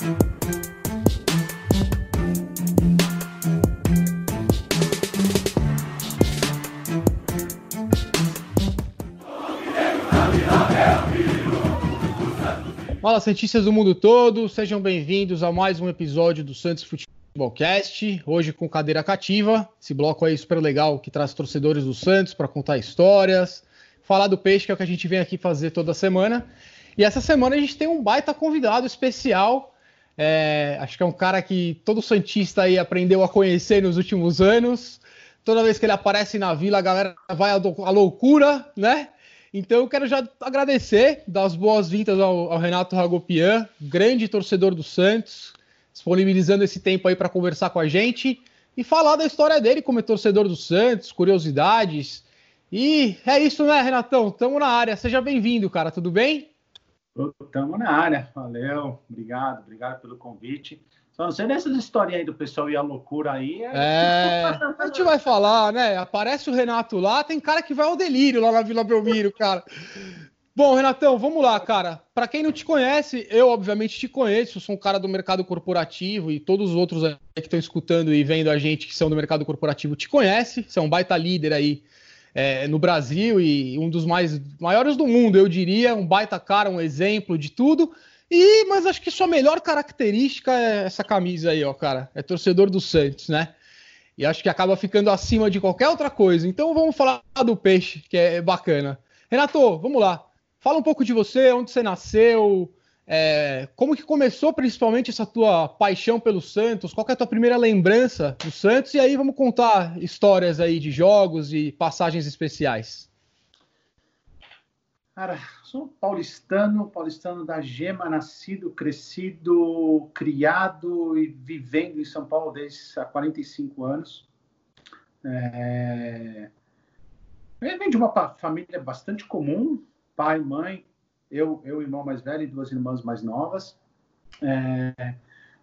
Fala, Santistas do mundo todo, sejam bem-vindos a mais um episódio do Santos Futebolcast. Hoje com cadeira cativa, esse bloco aí super legal que traz torcedores do Santos para contar histórias, falar do peixe, que é o que a gente vem aqui fazer toda semana. E essa semana a gente tem um baita convidado especial. É, acho que é um cara que todo Santista aí aprendeu a conhecer nos últimos anos. Toda vez que ele aparece na vila, a galera vai à loucura, né? Então eu quero já agradecer, dar as boas-vindas ao, ao, Renato Ragopian, grande torcedor do Santos, disponibilizando esse tempo aí para conversar com a gente e falar da história dele como é torcedor do Santos, curiosidades. E é isso, né, Renatão? Tamo na área. Seja bem-vindo, cara. Tudo bem? Tamo na área. Valeu. Obrigado. Obrigado pelo convite. Só não sei dessas historinhas aí do pessoal e a loucura aí. É... é... a gente vai falar, né? Aparece o Renato lá, tem cara que vai ao delírio lá na Vila Belmiro, cara. Bom, Renatão, vamos lá, cara. Para quem não te conhece, eu obviamente te conheço, sou um cara do mercado corporativo e todos os outros aí que estão escutando e vendo a gente que são do mercado corporativo te conhece. Você é um baita líder aí é, no Brasil e um dos mais maiores do mundo, eu diria, um baita cara, um exemplo de tudo. E, mas acho que sua melhor característica é essa camisa aí, ó, cara. É torcedor do Santos, né? E acho que acaba ficando acima de qualquer outra coisa. Então vamos falar do peixe, que é bacana. Renato, vamos lá. Fala um pouco de você, onde você nasceu, é, como que começou principalmente essa tua paixão pelo Santos? Qual é a tua primeira lembrança do Santos? E aí vamos contar histórias aí de jogos e passagens especiais. Cara, sou paulistano, paulistano da Gema, nascido, crescido, criado e vivendo em São Paulo desde há 45 anos. É... Venho de uma família bastante comum, pai, mãe, eu, eu irmão mais velho e duas irmãs mais novas. É...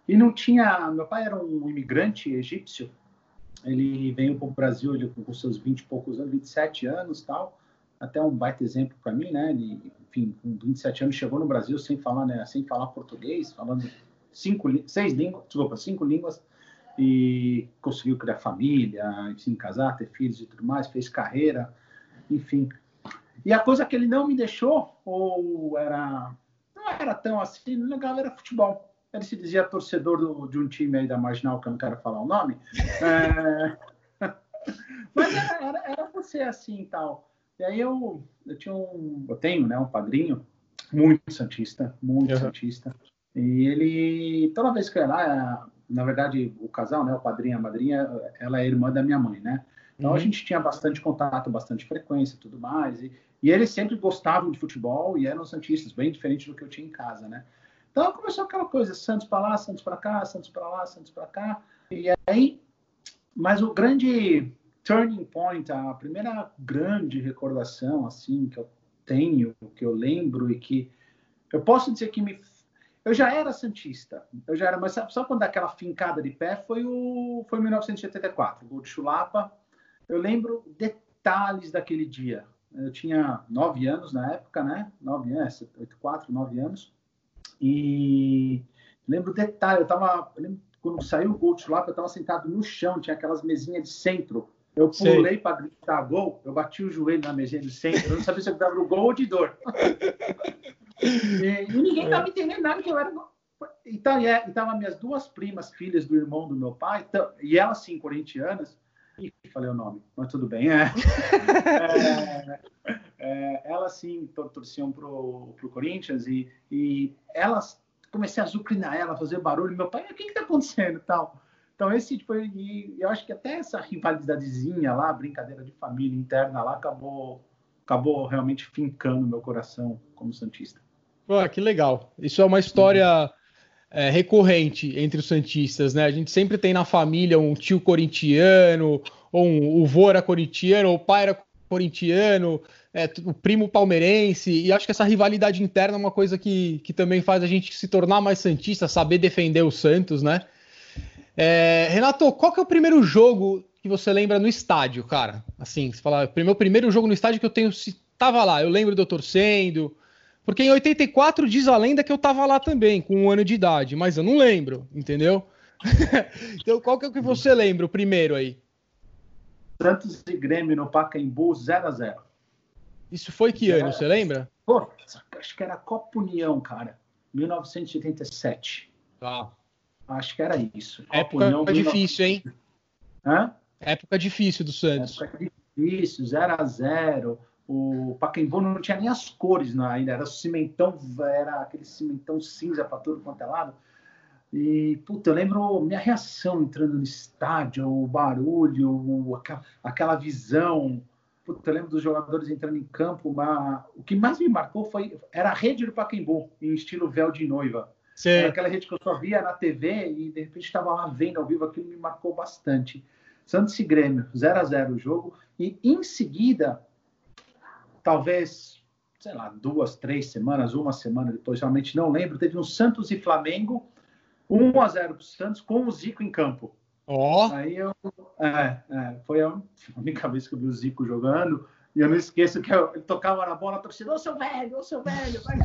E não tinha. Meu pai era um imigrante egípcio. Ele veio para o Brasil ele, com seus 20 e poucos anos, 27 anos tal até um baita exemplo para mim, né? Ele, enfim, com 27 anos chegou no Brasil sem falar, né? Sem falar português, falando cinco, seis línguas, desculpa, cinco línguas e conseguiu criar família, enfim, casar, ter filhos e tudo mais, fez carreira, enfim. E a coisa que ele não me deixou, ou era não era tão assim, legal, era futebol. Ele se dizia torcedor do, de um time aí da Marginal, que eu não quero falar o nome. É... Mas era, era, era você assim tal. E aí eu, eu tinha um, eu tenho, né, um padrinho muito santista, muito uhum. santista. E ele, toda vez que eu ia lá, na verdade, o casal, né, o padrinho e a madrinha, ela é irmã da minha mãe, né? Então uhum. a gente tinha bastante contato, bastante frequência e tudo mais. E, e eles sempre gostavam de futebol e eram santistas, bem diferente do que eu tinha em casa, né? Então começou aquela coisa, Santos para lá, Santos para cá, Santos para lá, Santos para cá. E aí, mas o grande turning point, a primeira grande recordação assim que eu tenho, que eu lembro e que eu posso dizer que me eu já era santista, eu já era, mas só quando aquela fincada de pé foi o foi 1984, o gol de Chulapa. Eu lembro detalhes daquele dia. Eu tinha nove anos na época, né? Nove anos, oito, quatro, nove anos. E lembro detalhe. Eu tava, eu lembro, quando saiu o gol de Chulapa, eu estava sentado no chão, tinha aquelas mesinhas de centro eu pulei para gritar gol, eu bati o joelho na mesinha do centro, eu não sabia se eu estava no gol ou de dor. e, e, ninguém estava entendendo nada que eu era. Então, e estavam minhas duas primas, filhas do irmão do meu pai, e elas sim, corintianas, e falei o nome, mas tudo bem, é. é, é elas sim torciam pro, pro Corinthians e, e elas comecei a azucrinar ela, fazer barulho. Meu pai, o que está acontecendo tal? Então, esse foi. E eu acho que até essa rivalidadezinha lá, brincadeira de família interna lá, acabou, acabou realmente fincando meu coração como Santista. Pô, que legal. Isso é uma história é, recorrente entre os Santistas, né? A gente sempre tem na família um tio corintiano, ou um, o vô era corintiano, ou o pai era corintiano, é, o primo palmeirense, e acho que essa rivalidade interna é uma coisa que, que também faz a gente se tornar mais Santista, saber defender o Santos, né? É, Renato, qual que é o primeiro jogo que você lembra no estádio, cara? Assim, você fala, meu primeiro jogo no estádio que eu tenho, se tava lá, eu lembro de eu torcendo. Porque em 84 diz a lenda que eu tava lá também, com um ano de idade, mas eu não lembro, entendeu? então qual que é o que você lembra, o primeiro aí? Santos e Grêmio no Pacaembu 0x0. Isso foi que ano, você lembra? Pô, acho que era Copa União, cara. 1987. Tá. Acho que era isso. Copa Época União, difícil, 19... hein? Hã? Época difícil do Santos. Época difícil, 0x0. O Pacaembu não tinha nem as cores ainda, era cimentão, era aquele cimentão cinza para todo quanto é lado. E, puta, eu lembro minha reação entrando no estádio, o barulho, o, aquela visão. Puta, eu lembro dos jogadores entrando em campo. O que mais me marcou foi era a rede do Pacaembu, em estilo véu de noiva. Sim. Era aquela rede que eu só via na TV e de repente estava lá vendo ao vivo, aquilo me marcou bastante. Santos e Grêmio, 0 a 0 o jogo. E em seguida, talvez, sei lá, duas, três semanas, uma semana depois, realmente não lembro, teve um Santos e Flamengo, 1 a 0 para o Santos, com o Zico em campo. Ó. Oh. Aí eu. É, é, foi a única vez que eu vi o Zico jogando. E eu não esqueço que eu, ele tocava na bola, a torcida, ô seu velho, ô seu velho, vai.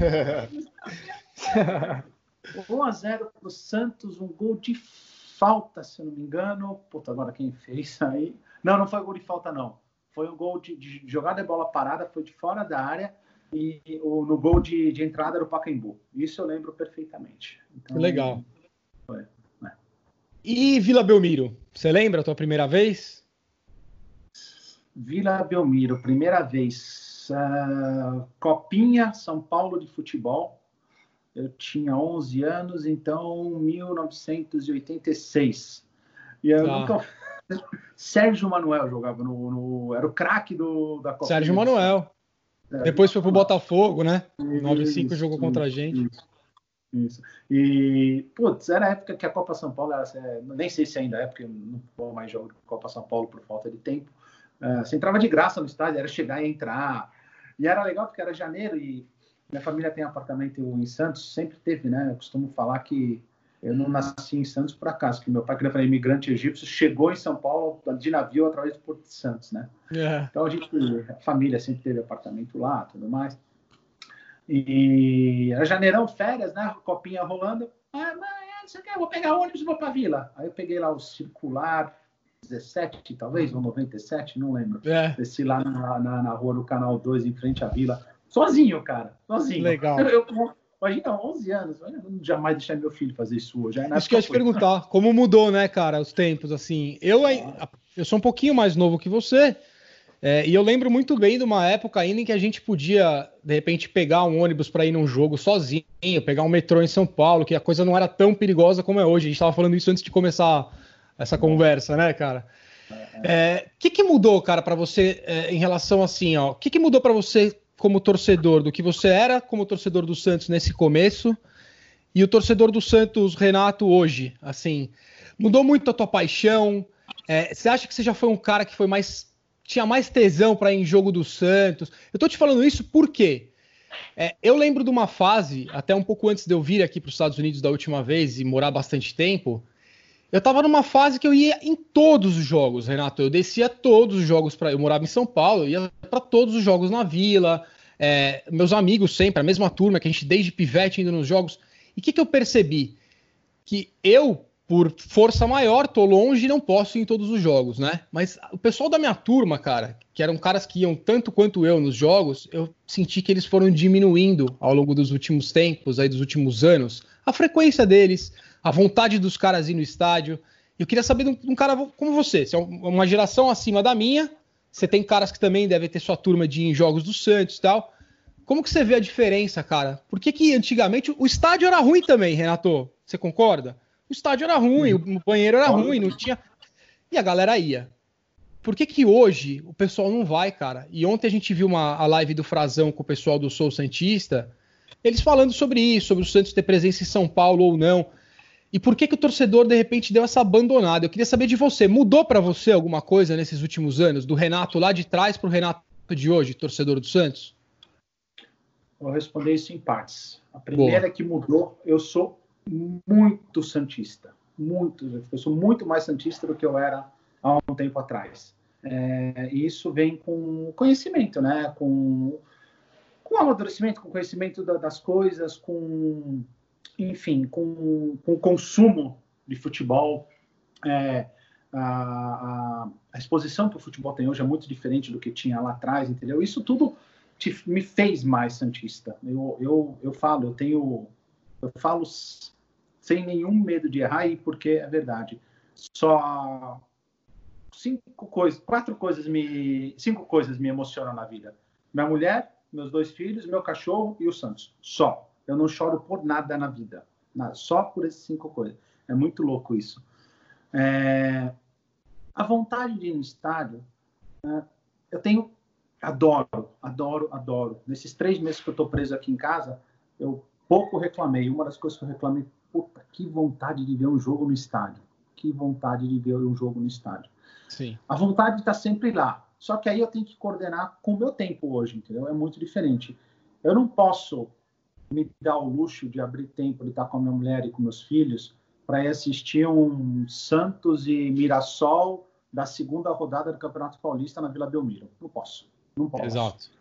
1 a 0 para o Santos, um gol de falta, se eu não me engano. Puta, agora quem fez aí. Não, não foi gol de falta, não. Foi um gol de, de jogada de bola parada, foi de fora da área. E o, no gol de, de entrada era o Pacaembu. Isso eu lembro perfeitamente. Então, Legal. Foi, né? E Vila Belmiro? Você lembra a tua primeira vez? Vila Belmiro, primeira vez. Uh, Copinha São Paulo de futebol eu tinha 11 anos, então 1986. E eu tá. nunca... Sérgio Manuel jogava no, no... era o craque do da Copa. Sérgio Manuel. É, Depois foi pro Botafogo, né? Isso, 95 jogou contra a gente. Isso, isso. E, putz, era a época que a Copa São Paulo, era, é, nem sei se ainda é, porque eu não vou mais jogar Copa São Paulo por falta de tempo. Uh, você entrava de graça no estádio, era chegar e entrar. E era legal porque era janeiro e minha família tem apartamento em Santos, sempre teve, né? Eu costumo falar que eu não nasci em Santos por acaso, que meu pai, que era imigrante egípcio, chegou em São Paulo de navio através do Porto de Santos, né? É. Então a gente, a família sempre teve apartamento lá, tudo mais. E era janeirão, férias, né? Copinha rolando. Ah, mãe, você quer? Vou pegar ônibus e vou pra vila. Aí eu peguei lá o circular 17, talvez, ou 97, não lembro. É. Desci lá na, na, na rua do Canal 2, em frente à vila Sozinho, cara. Sozinho. Legal. Eu, eu, imagina, 11 anos. Eu jamais deixar meu filho fazer isso hoje. Isso que eu ia te perguntar. Como mudou, né, cara, os tempos, assim. Eu, ah. eu sou um pouquinho mais novo que você. É, e eu lembro muito bem de uma época ainda em que a gente podia, de repente, pegar um ônibus para ir num jogo sozinho, pegar um metrô em São Paulo, que a coisa não era tão perigosa como é hoje. A gente estava falando isso antes de começar essa conversa, né, cara? O é, que, que mudou, cara, para você é, em relação assim, ó? O que, que mudou para você como torcedor do que você era como torcedor do Santos nesse começo e o torcedor do Santos, Renato, hoje? Assim, mudou muito a tua paixão? É, você acha que você já foi um cara que foi mais tinha mais tesão para ir em jogo do Santos? Eu tô te falando isso porque é, eu lembro de uma fase, até um pouco antes de eu vir aqui para os Estados Unidos da última vez e morar bastante tempo, eu tava numa fase que eu ia em todos os jogos, Renato. Eu descia todos os jogos para. Eu morava em São Paulo, eu ia para todos os jogos na Vila, é, meus amigos sempre, a mesma turma que a gente desde pivete indo nos jogos. E o que, que eu percebi? Que eu, por força maior, tô longe e não posso ir em todos os jogos, né? Mas o pessoal da minha turma, cara, que eram caras que iam tanto quanto eu nos jogos, eu senti que eles foram diminuindo ao longo dos últimos tempos, aí dos últimos anos, a frequência deles, a vontade dos caras ir no estádio. Eu queria saber de um, de um cara como você, se é uma geração acima da minha, você tem caras que também devem ter sua turma de ir em jogos do Santos e tal. Como que você vê a diferença, cara? Por que, que antigamente o estádio era ruim também, Renato? Você concorda? O estádio era ruim, o banheiro era ruim, não tinha. E a galera ia. Por que, que hoje o pessoal não vai, cara? E ontem a gente viu uma, a live do Frazão com o pessoal do Sou Santista, eles falando sobre isso, sobre o Santos ter presença em São Paulo ou não. E por que, que o torcedor, de repente, deu essa abandonada? Eu queria saber de você. Mudou para você alguma coisa nesses últimos anos? Do Renato lá de trás para o Renato de hoje, torcedor do Santos? Vou responder isso em partes. A primeira Boa. que mudou, eu sou muito Santista. Muito. Eu sou muito mais Santista do que eu era há um tempo atrás. É, e isso vem com conhecimento, né? Com com amadurecimento, com conhecimento da, das coisas, com, enfim, com, com consumo de futebol. É, a, a, exposição que o futebol tem hoje é muito diferente do que tinha lá atrás, entendeu? Isso tudo te, me fez mais santista. Eu, eu, eu falo, eu tenho, eu falo sem nenhum medo de errar e porque é verdade. Só cinco coisas, quatro coisas me, cinco coisas me emocionam na vida. Minha mulher, meus dois filhos, meu cachorro e o Santos. Só. Eu não choro por nada na vida. Nada. Só por essas cinco coisas. É muito louco isso. É... A vontade de ir no estádio, né? eu tenho, adoro, adoro, adoro. Nesses três meses que eu estou preso aqui em casa, eu pouco reclamei. Uma das coisas que eu reclamei, puta, que vontade de ver um jogo no estádio. Que vontade de ver um jogo no estádio. Sim. A vontade está sempre lá. Só que aí eu tenho que coordenar com o meu tempo hoje, entendeu? É muito diferente. Eu não posso me dar o luxo de abrir tempo de estar com a minha mulher e com meus filhos para ir assistir um Santos e Mirassol da segunda rodada do Campeonato Paulista na Vila Belmiro. Não posso. Não posso. Exato.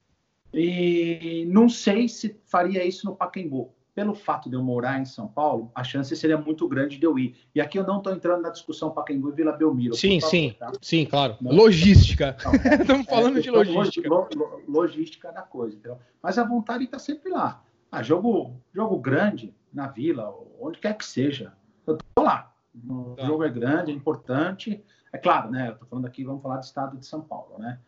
E não sei se faria isso no Pacaembu pelo fato de eu morar em São Paulo, a chance seria muito grande de eu ir. E aqui eu não estou entrando na discussão Pacaembu e Vila Belmiro. Sim, sim, tá? sim, claro. Não. Logística. Estamos falando é, de logística. logística da coisa, entendeu? Mas a vontade está sempre lá. Ah, jogo, jogo grande na Vila, onde quer que seja, eu estou lá. O tá. jogo é grande, é importante. É claro, né? Eu estou falando aqui, vamos falar do estado de São Paulo, né?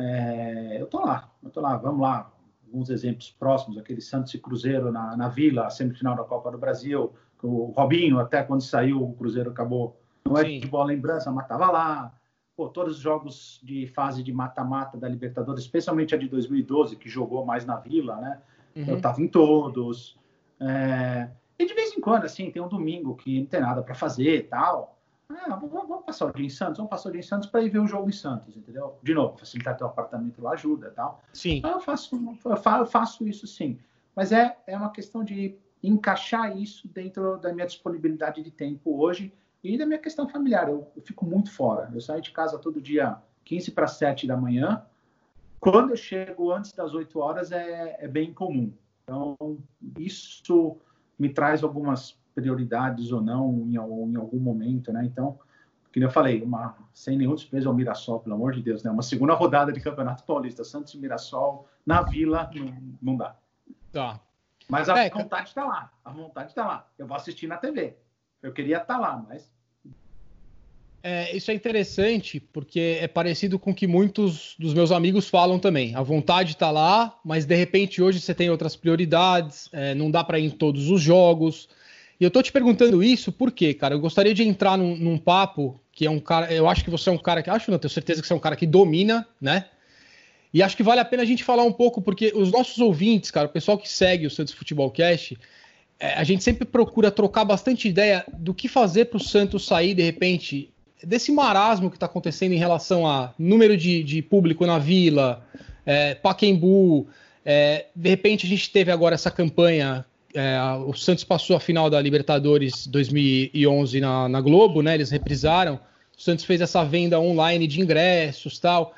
É, eu estou lá, eu estou lá, vamos lá, alguns exemplos próximos, aquele Santos e Cruzeiro na, na Vila, a semifinal da Copa do Brasil, o Robinho, até quando saiu, o Cruzeiro acabou. Não é de boa lembrança, mas estava lá. Pô, todos os jogos de fase de mata-mata da Libertadores, especialmente a de 2012, que jogou mais na Vila, né? Uhum. Eu estava em todos. É... E de vez em quando, assim, tem um domingo que não tem nada para fazer e tal. Ah, vamos, passar o dia em Santos, vamos passar o dia em Santos para ir ver o jogo em Santos, entendeu? De novo, facilitar teu apartamento lá ajuda e tal. Sim. Então, eu faço, eu faço isso sim. Mas é, é uma questão de encaixar isso dentro da minha disponibilidade de tempo hoje e da minha questão familiar. Eu, eu fico muito fora. Eu saio de casa todo dia 15 para 7 da manhã. Quando eu chego antes das 8 horas é, é bem comum. Então, isso me traz algumas prioridades ou não em, em algum momento, né? Então, como eu falei, uma, sem nenhum desprezo ao Mirassol, pelo amor de Deus, né? Uma segunda rodada de Campeonato Paulista, Santos e Mirassol, na Vila, não, não dá. Tá. Mas a é, vontade está lá, a vontade está lá. Eu vou assistir na TV. Eu queria estar tá lá, mas... É, isso é interessante, porque é parecido com o que muitos dos meus amigos falam também. A vontade está lá, mas de repente hoje você tem outras prioridades, é, não dá para ir em todos os jogos, e eu tô te perguntando isso porque, cara, eu gostaria de entrar num, num, papo que é um cara. Eu acho que você é um cara que. Acho, não, tenho certeza que você é um cara que domina, né? E acho que vale a pena a gente falar um pouco, porque os nossos ouvintes, cara, o pessoal que segue o Santos Futebol Cast, é, a gente sempre procura trocar bastante ideia do que fazer para o Santos sair, de repente, desse marasmo que está acontecendo em relação a número de, de público na vila, é, Paquembu. É, de repente, a gente teve agora essa campanha é, o Santos passou a final da Libertadores 2011 na, na, Globo, né? Eles reprisaram. O Santos fez essa venda online de ingressos tal.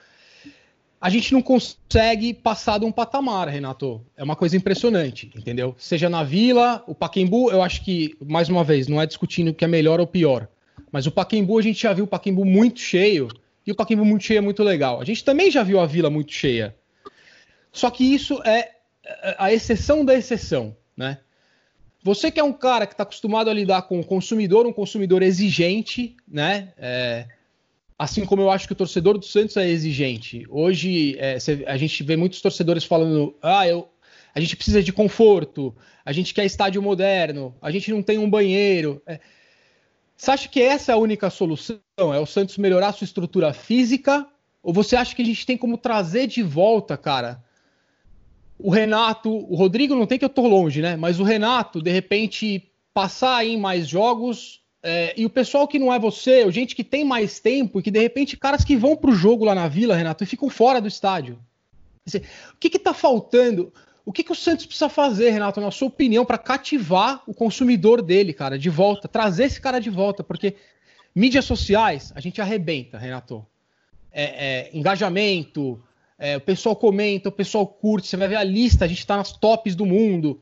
A gente não consegue passar de um patamar, Renato. É uma coisa impressionante, entendeu? Seja na Vila, o Paquembu, eu acho que, mais uma vez, não é discutindo o que é melhor ou pior. Mas o Paquembu, a gente já viu o Paquembu muito cheio. E o Paquembu muito cheio é muito legal. A gente também já viu a Vila muito cheia. Só que isso é a exceção da exceção né? Você que é um cara que está acostumado a lidar com o consumidor, um consumidor exigente, né? É, assim como eu acho que o torcedor do Santos é exigente. Hoje é, a gente vê muitos torcedores falando: ah, eu, a gente precisa de conforto, a gente quer estádio moderno, a gente não tem um banheiro. É, você acha que essa é a única solução? É o Santos melhorar sua estrutura física? Ou você acha que a gente tem como trazer de volta, cara, o Renato, o Rodrigo não tem que eu tô longe, né? Mas o Renato, de repente, passar em mais jogos. É, e o pessoal que não é você, gente que tem mais tempo e que de repente caras que vão pro jogo lá na Vila, Renato, e ficam fora do estádio. Dizer, o que que tá faltando? O que que o Santos precisa fazer, Renato, na sua opinião, para cativar o consumidor dele, cara, de volta, trazer esse cara de volta? Porque mídias sociais, a gente arrebenta, Renato. É, é, engajamento, é, o pessoal comenta, o pessoal curte, você vai ver a lista, a gente tá nas tops do mundo,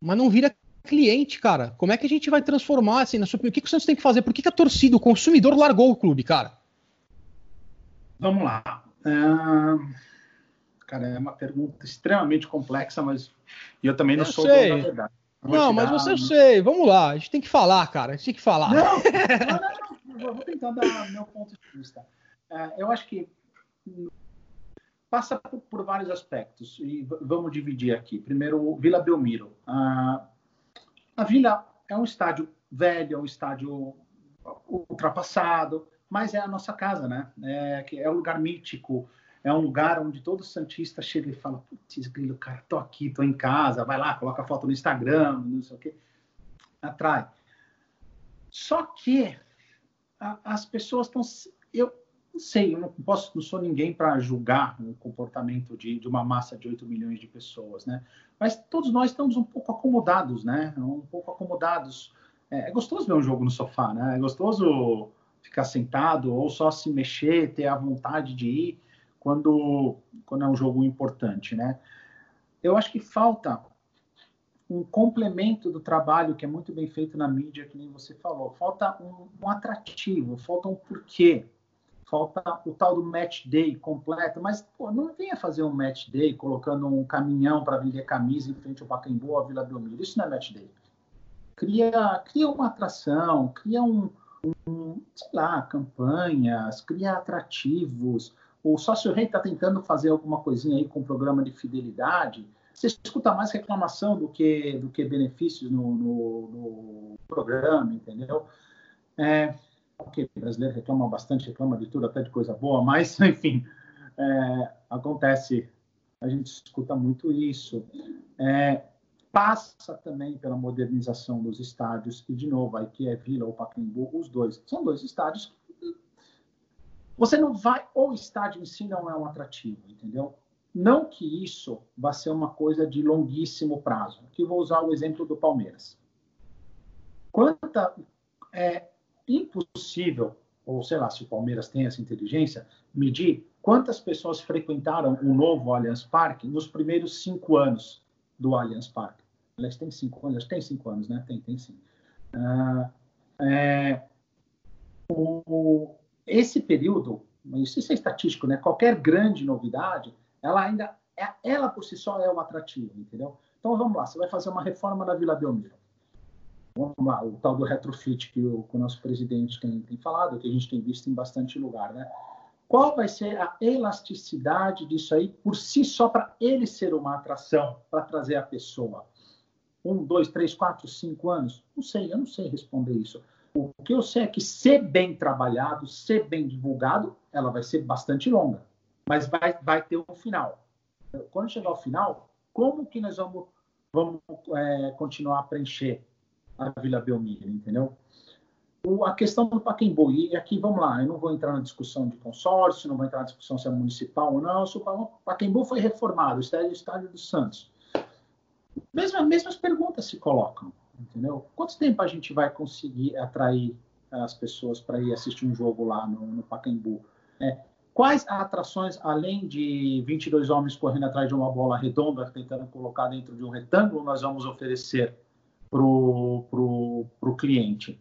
mas não vira cliente, cara. Como é que a gente vai transformar, assim, na sua opinião? O que, que o Santos tem que fazer? Por que, que a torcida, o consumidor largou o clube, cara? Vamos lá. Uh, cara, é uma pergunta extremamente complexa, mas eu também não eu sou sei. dono da verdade. Não, mas você eu sei. Vamos lá. A gente tem que falar, cara. A gente tem que falar. Não, não, não. não. Vou tentar dar meu ponto de vista. Uh, eu acho que passa por, por, vários aspectos e vamos dividir aqui. Primeiro, Vila Belmiro. Uh, a Vila é um estádio velho, é um estádio ultrapassado, mas é a nossa casa, né? É, é um lugar mítico, é um lugar onde todo santista chega e fala, putz, grilo, cara, tô aqui, tô em casa, vai lá, coloca foto no Instagram, não sei o quê. Atrai. Só que a, as pessoas estão... Eu não sei, eu não, posso, não sou ninguém para julgar o comportamento de, de uma massa de 8 milhões de pessoas, né? Mas todos nós estamos um pouco acomodados, né? Um pouco acomodados. É, é gostoso ver um jogo no sofá, né? É gostoso ficar sentado ou só se mexer, ter a vontade de ir quando, quando é um jogo importante, né? Eu acho que falta um complemento do trabalho que é muito bem feito na mídia, que nem você falou. Falta um, um atrativo, falta um porquê. Falta o tal do match day completo, mas pô, não venha fazer um match day colocando um caminhão para vender camisa em frente ao Pacaembu ou à Vila Belmiro. Isso não é match day. Cria, cria uma atração, cria um, um, sei lá, campanhas, cria atrativos. O Sócio Rei está tentando fazer alguma coisinha aí com o programa de fidelidade. Você escuta mais reclamação do que, do que benefícios no, no, no programa, entendeu? É, ok, o brasileiro reclama bastante, reclama de tudo, até de coisa boa, mas, enfim, é, acontece, a gente escuta muito isso. É, passa também pela modernização dos estádios, e de novo, aí que é Vila ou Pacaembu, os dois. São dois estádios que você não vai, ou o estádio em si não é um atrativo, entendeu? Não que isso vá ser uma coisa de longuíssimo prazo. Aqui vou usar o exemplo do Palmeiras. Quanta, é impossível, ou sei lá, se o Palmeiras tem essa inteligência, medir quantas pessoas frequentaram o novo Allianz Parque nos primeiros cinco anos do Allianz Parque. Aliás, tem cinco anos, tem cinco anos, né? Tem, tem sim. Uh, é, o, esse período, isso é estatístico, né? Qualquer grande novidade, ela ainda, é, ela por si só é um atrativo, entendeu? Então vamos lá, você vai fazer uma reforma na Vila Belmiro. Lá, o tal do retrofit que o, que o nosso presidente tem, tem falado, que a gente tem visto em bastante lugar, né? Qual vai ser a elasticidade disso aí por si só para ele ser uma atração, para trazer a pessoa? Um, dois, três, quatro, cinco anos? Não sei, eu não sei responder isso. O que eu sei é que, ser bem trabalhado, ser bem divulgado, ela vai ser bastante longa, mas vai, vai ter um final. Quando chegar ao final, como que nós vamos, vamos é, continuar a preencher a Vila Belmiro, entendeu? O, a questão do Pacaembu, e aqui vamos lá, eu não vou entrar na discussão de consórcio, não vou entrar na discussão se é municipal ou não, o Pacaembu foi reformado, o estádio, estádio do Santos. Mesmo, mesmas perguntas se colocam, entendeu? Quanto tempo a gente vai conseguir atrair as pessoas para ir assistir um jogo lá no, no Pacaembu? É, quais atrações, além de 22 homens correndo atrás de uma bola redonda, tentando colocar dentro de um retângulo, nós vamos oferecer para o cliente?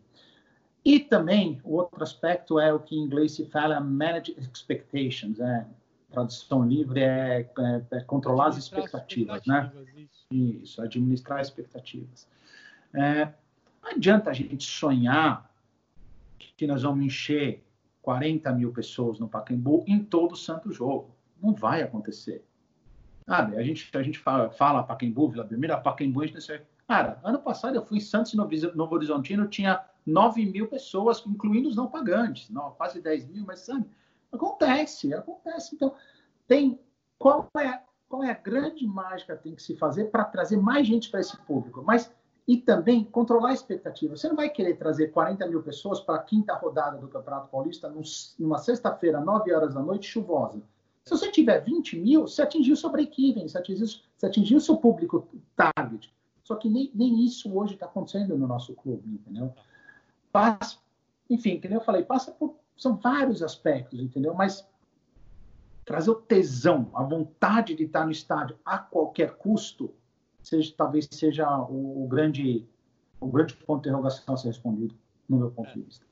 E também, o outro aspecto é o que em inglês se fala manage expectations, é, tradução livre é, é, é controlar as expectativas, né? Isso. isso. administrar expectativas. É, não adianta a gente sonhar que nós vamos encher 40 mil pessoas no Pacaembu em todo o santo jogo. Não vai acontecer. Sabe, a gente, a gente fala, fala Pacaembu, Vila Belmiro, Pacaembu, a gente não Cara, ano passado eu fui em Santos Novo Horizontino, tinha 9 mil pessoas, incluindo os não pagantes, não, quase 10 mil, mas sabe, acontece, acontece. Então, tem qual é, qual é a grande mágica que tem que se fazer para trazer mais gente para esse público, mas e também controlar a expectativa. Você não vai querer trazer 40 mil pessoas para a quinta rodada do Campeonato Paulista numa sexta-feira, 9 horas da noite, chuvosa. Se você tiver 20 mil, você atingiu seu break-even, você atingiu, você atingiu seu público target. Só que nem, nem isso hoje está acontecendo no nosso clube, entendeu? Passa, enfim, que eu falei, passa por. São vários aspectos, entendeu? Mas trazer o tesão, a vontade de estar no estádio a qualquer custo, seja, talvez seja o, o grande, o grande ponto de interrogação a ser respondido, no meu ponto de vista.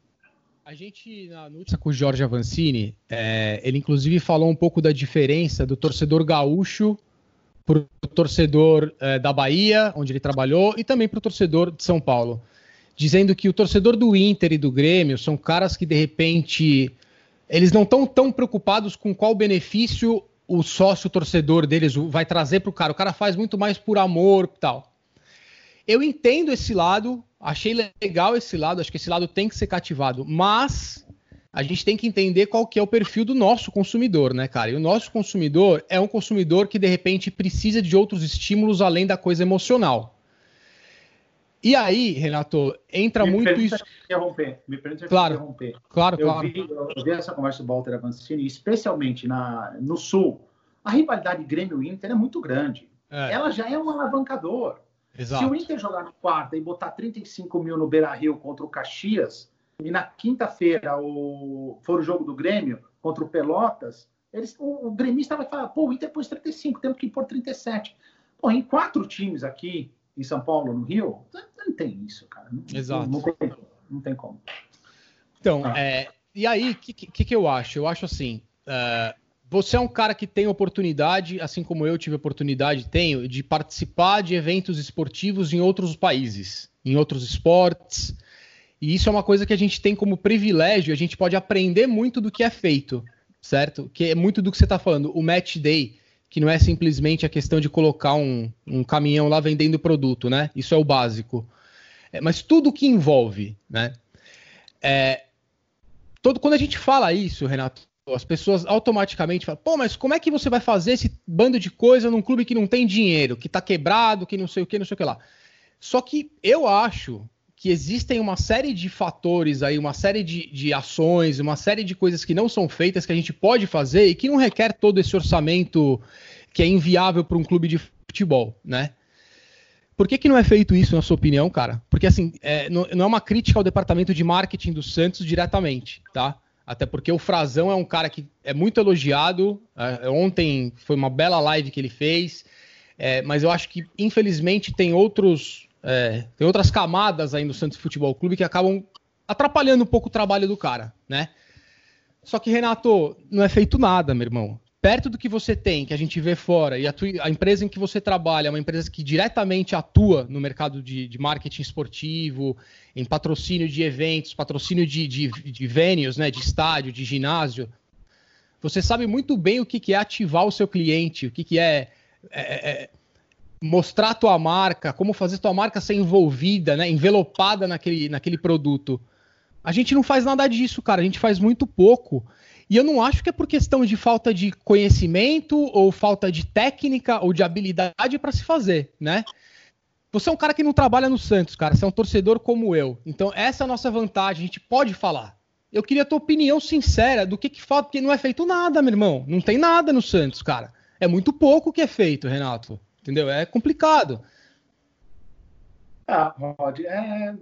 A gente, na notícia com o Jorge Avancini, é, ele inclusive falou um pouco da diferença do torcedor gaúcho para o torcedor é, da Bahia, onde ele trabalhou, e também para o torcedor de São Paulo. Dizendo que o torcedor do Inter e do Grêmio são caras que, de repente, eles não estão tão preocupados com qual benefício o sócio torcedor deles vai trazer para o cara. O cara faz muito mais por amor e tal. Eu entendo esse lado, achei legal esse lado, acho que esse lado tem que ser cativado, mas a gente tem que entender qual que é o perfil do nosso consumidor, né, cara? E o nosso consumidor é um consumidor que de repente precisa de outros estímulos além da coisa emocional. E aí, Renato, entra me muito isso. Interromper, me permite claro, interromper. Claro, eu claro. Vi, eu vi essa conversa do Walter Avancini, especialmente na, no Sul. A rivalidade Grêmio-Inter é muito grande. É. Ela já é um alavancador. Exato. Se o Inter jogar no quarta e botar 35 mil no Beira Rio contra o Caxias, e na quinta-feira o, for o jogo do Grêmio contra o Pelotas, eles, o, o gremista vai falar: pô, o Inter pôs 35, temos que pôr 37. Pô, em quatro times aqui, em São Paulo, no Rio, não tem isso, cara. Não, Exato. Não, tem, não tem como. Então, ah. é, e aí, o que, que, que, eu acho? Eu acho assim: uh, você é um cara que tem oportunidade, assim como eu tive oportunidade, tenho, de participar de eventos esportivos em outros países, em outros esportes. E isso é uma coisa que a gente tem como privilégio, a gente pode aprender muito do que é feito, certo? Que é muito do que você está falando. O match day que não é simplesmente a questão de colocar um, um caminhão lá vendendo produto, né? Isso é o básico. É, mas tudo que envolve, né? É, todo, quando a gente fala isso, Renato, as pessoas automaticamente falam, pô, mas como é que você vai fazer esse bando de coisa num clube que não tem dinheiro, que tá quebrado, que não sei o que, não sei o que lá. Só que eu acho que existem uma série de fatores aí, uma série de, de ações, uma série de coisas que não são feitas que a gente pode fazer e que não requer todo esse orçamento que é inviável para um clube de futebol, né? Por que, que não é feito isso, na sua opinião, cara? Porque, assim, é, não, não, é uma crítica ao departamento de marketing do Santos diretamente, tá? Até porque o Frazão é um cara que é muito elogiado. É, ontem foi uma bela live que ele fez. É, mas eu acho que, infelizmente, tem outros é, tem outras camadas aí no Santos Futebol Clube que acabam atrapalhando um pouco o trabalho do cara, né? Só que, Renato, não é feito nada, meu irmão. Perto do que você tem, que a gente vê fora, e a, tua, a empresa em que você trabalha é uma empresa que diretamente atua no mercado de, de marketing esportivo, em patrocínio de eventos, patrocínio de, de, de venues, né, de estádio, de ginásio. Você sabe muito bem o que, que é ativar o seu cliente, o que, que é, é, é mostrar a tua marca, como fazer tua marca ser envolvida, né, envelopada naquele, naquele produto. A gente não faz nada disso, cara. A gente faz muito pouco. E eu não acho que é por questão de falta de conhecimento ou falta de técnica ou de habilidade para se fazer, né? Você é um cara que não trabalha no Santos, cara. Você é um torcedor como eu. Então, essa é a nossa vantagem. A gente pode falar. Eu queria a tua opinião sincera do que, que falta, porque não é feito nada, meu irmão. Não tem nada no Santos, cara. É muito pouco que é feito, Renato. Entendeu? É complicado. Ah, Rod, é...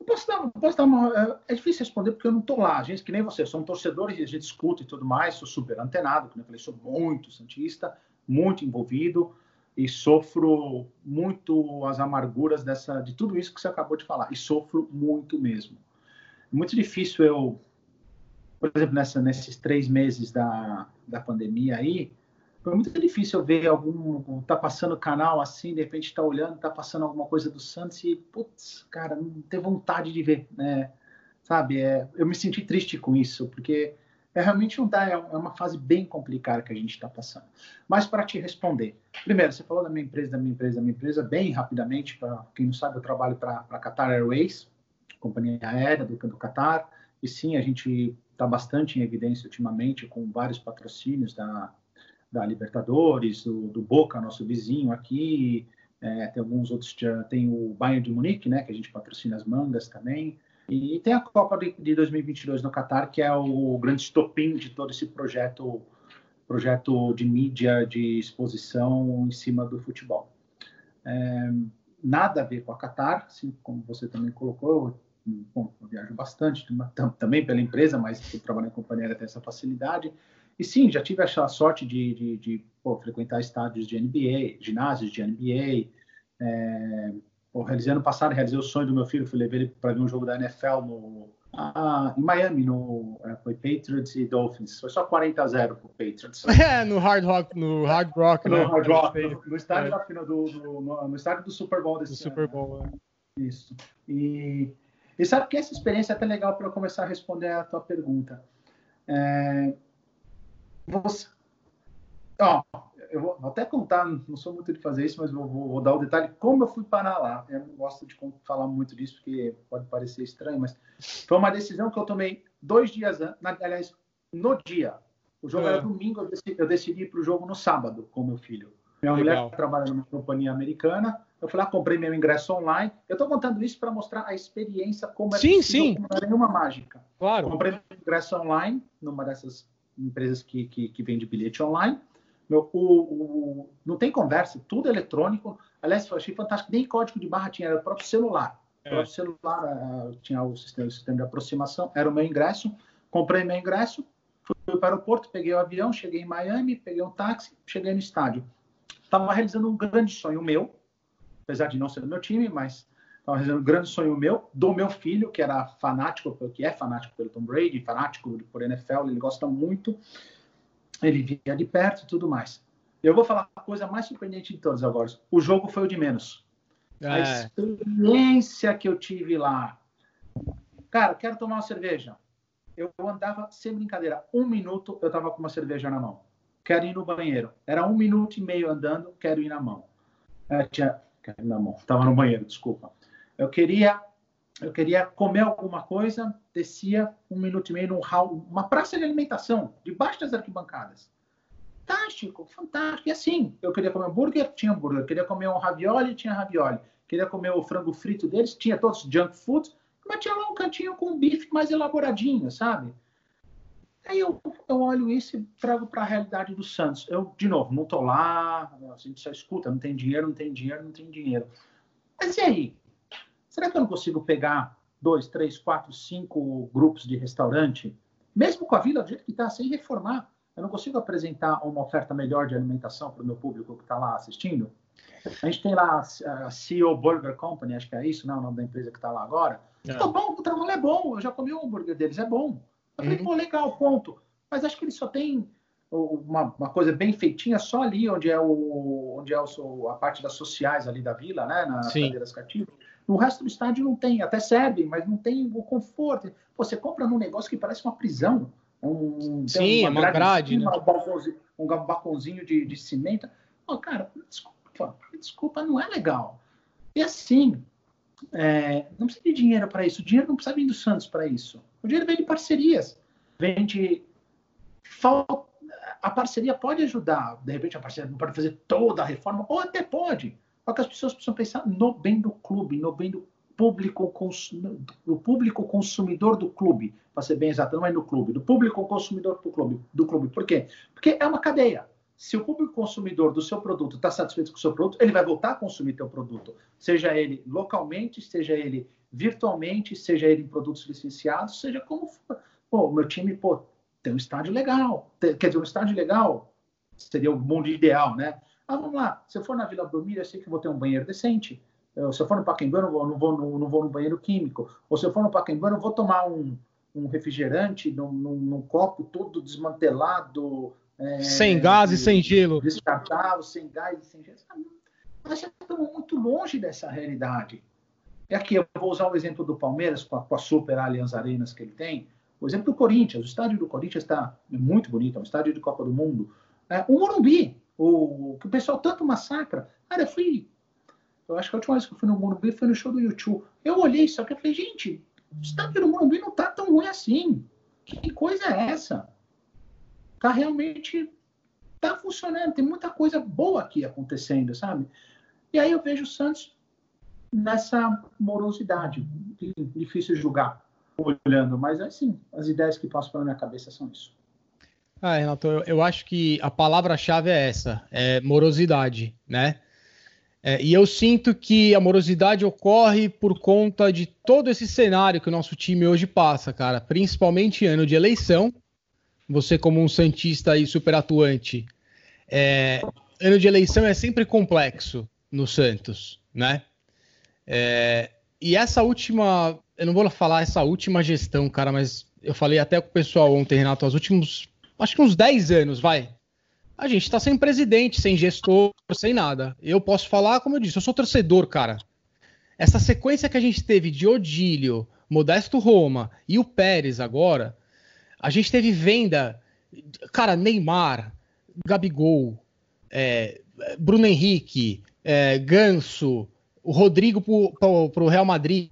Eu posso dar, posso dar uma. É, é difícil responder porque eu não estou lá. A gente, que nem você, sou um torcedor e a gente escuta e tudo mais, sou super antenado, como eu falei, sou muito Santista, muito envolvido e sofro muito as amarguras dessa, de tudo isso que você acabou de falar. E sofro muito mesmo. É muito difícil eu, por exemplo, nessa, nesses três meses da, da pandemia aí, foi muito difícil ver algum. tá passando canal assim, de repente tá olhando, tá passando alguma coisa do Santos e, putz, cara, não ter vontade de ver, né? Sabe? É, eu me senti triste com isso, porque é realmente não dá, é, é uma fase bem complicada que a gente está passando. Mas para te responder, primeiro, você falou da minha empresa, da minha empresa, da minha empresa, bem rapidamente, para quem não sabe, eu trabalho para a Qatar Airways, companhia aérea do, do Qatar, e sim, a gente está bastante em evidência ultimamente com vários patrocínios da da Libertadores, do, do Boca, nosso vizinho aqui, é, tem alguns outros, tem o Bayern de Munique, né, que a gente patrocina as mangas também, e tem a Copa de, de 2022 no Catar, que é o grande estopim de todo esse projeto, projeto de mídia, de exposição em cima do futebol. É, nada a ver com a Qatar, assim como você também colocou, bom, eu viajo bastante, também pela empresa, mas eu trabalho em companhia tem essa facilidade. E sim, já tive a sorte de, de, de pô, frequentar estádios de NBA, ginásios de NBA. É, pô, realizei ano passado, realizei o sonho do meu filho, fui levar ele para ver um jogo da NFL no, ah, em Miami, no, é, foi Patriots e Dolphins. Foi só 40 a 0 pro Patriots. É, no Hard Rock, no Hard Rock, no, né? Hard Rock, no, no estádio, é. do, do, no, no, estádio do Super Bowl desse do ano. Super Bowl, né? é. Isso. E, e sabe que essa experiência é até legal para eu começar a responder a tua pergunta. É, você, ó, eu vou até contar, não sou muito de fazer isso, mas vou, vou, vou, dar o detalhe como eu fui parar lá. Eu não gosto de falar muito disso, porque pode parecer estranho, mas foi uma decisão que eu tomei dois dias antes, aliás, no dia. O jogo é. era domingo, eu decidi, eu decidi ir para o jogo no sábado com meu filho. Minha Legal. mulher trabalha numa companhia americana. Eu fui lá, comprei meu ingresso online. Eu estou contando isso para mostrar a experiência, como é sim, possível, sim. como não é nenhuma mágica. Claro. Comprei meu ingresso online numa dessas empresas que, que, que vende bilhete online. Meu, o, o, não tem conversa, tudo eletrônico. Aliás, eu achei fantástico. Nem código de barra tinha, era o próprio celular. É. O próprio celular uh, tinha o sistema, o sistema de aproximação, era o meu ingresso. Comprei meu ingresso, fui para o aeroporto, peguei o avião, cheguei em Miami, peguei um táxi, cheguei no estádio. Estava realizando um grande sonho meu, apesar de não ser do meu time, mas estava realizando um grande sonho meu, do meu filho, que era fanático, que é fanático pelo Tom Brady, fanático por NFL, ele gosta muito ele via de perto e tudo mais. Eu vou falar a coisa mais surpreendente de todas agora. O jogo foi o de menos. É. A experiência que eu tive lá. Cara, quero tomar uma cerveja. Eu andava, sem brincadeira, um minuto eu tava com uma cerveja na mão. Quero ir no banheiro. Era um minuto e meio andando, quero ir na mão. É, tinha, quero ir na mão. Tava no banheiro, desculpa. Eu queria eu queria comer alguma coisa, descia um minuto e meio num hall, uma praça de alimentação, debaixo das arquibancadas. Fantástico, fantástico. E assim, eu queria comer hambúrguer, tinha hambúrguer. Eu queria comer um ravioli, tinha ravioli. Queria comer o frango frito deles, tinha todos junk food, mas tinha lá um cantinho com um bife mais elaboradinho, sabe? Aí eu, eu olho isso e trago para a realidade do Santos. Eu, de novo, não tô lá, a gente só escuta, não tem dinheiro, não tem dinheiro, não tem dinheiro. Mas e aí? Será que eu não consigo pegar dois, três, quatro, cinco grupos de restaurante, mesmo com a vila do jeito que está, sem reformar? Eu não consigo apresentar uma oferta melhor de alimentação para o meu público que está lá assistindo? A gente tem lá a CEO Burger Company, acho que é isso, né? O nome da empresa que está lá agora. É. Tá bom, o trabalho é bom, eu já comi o hambúrguer deles, é bom. Eu falei, uhum. pô, legal, ponto. Mas acho que eles só tem uma, uma, coisa bem feitinha só ali, onde é, o, onde é o, a parte das sociais ali da vila, né? Nas Sim. cadeiras cativas. No resto do estádio não tem, até serve, mas não tem o conforto. você compra num negócio que parece uma prisão. Um, Sim, uma, uma grade, cima, né? um, um balcãozinho de, de cimento. Oh, cara, desculpa, desculpa, não é legal. E assim, é, não precisa de dinheiro para isso. O dinheiro não precisa vir do Santos para isso. O dinheiro vem de parcerias. Vem de. A parceria pode ajudar. De repente, a parceria não pode fazer toda a reforma, ou até pode. Só que as pessoas precisam pensar no bem do clube, no bem do público, do público consumidor do clube, para ser bem exato, não é no clube, do público consumidor do clube, do clube. Por quê? Porque é uma cadeia. Se o público consumidor do seu produto está satisfeito com o seu produto, ele vai voltar a consumir teu produto, seja ele localmente, seja ele virtualmente, seja ele em produtos licenciados, seja como for. Pô, meu time, pô, tem um estádio legal. Quer dizer, um estádio legal seria o mundo ideal, né? Ah, vamos lá, se eu for na Vila Belmiro, eu sei que vou ter um banheiro decente. Eu, se eu for no Pacaembu, eu não vou, não, vou, não, não vou no banheiro químico. Ou se eu for no Pacaembu, eu não vou tomar um, um refrigerante num, num, num, copo todo desmantelado. É, sem gás e sem gelo. Descartável, sem gás e sem gelo. Nós já estamos muito longe dessa realidade. E aqui eu vou usar o exemplo do Palmeiras, com a, com a super Allianz Arenas que ele tem. O exemplo do Corinthians. O estádio do Corinthians está muito bonito, é um estádio de Copa do Mundo. É, o Morumbi, o que o pessoal tanto massacra. Cara, eu fui. Eu acho que a última vez que eu fui no Morumbi foi no show do YouTube. Eu olhei só que eu falei, gente, o estádio do Morumbi não tá tão ruim assim. Que coisa é essa? Tá realmente. Tá funcionando, tem muita coisa boa aqui acontecendo, sabe? E aí eu vejo o Santos nessa morosidade. Difícil julgar olhando, mas assim, as ideias que passam pela minha cabeça são isso. Ah, Renato, eu, eu acho que a palavra-chave é essa, é morosidade, né? É, e eu sinto que a morosidade ocorre por conta de todo esse cenário que o nosso time hoje passa, cara. Principalmente ano de eleição, você como um santista e super atuante, é, ano de eleição é sempre complexo no Santos, né? É, e essa última, eu não vou falar essa última gestão, cara, mas eu falei até com o pessoal ontem, Renato, os últimos, acho que uns 10 anos, vai. A gente tá sem presidente, sem gestor, sem nada. Eu posso falar, como eu disse, eu sou torcedor, cara. Essa sequência que a gente teve de Odílio, Modesto Roma e o Pérez agora, a gente teve venda, cara, Neymar, Gabigol, é, Bruno Henrique, é, Ganso, o Rodrigo para o Real Madrid.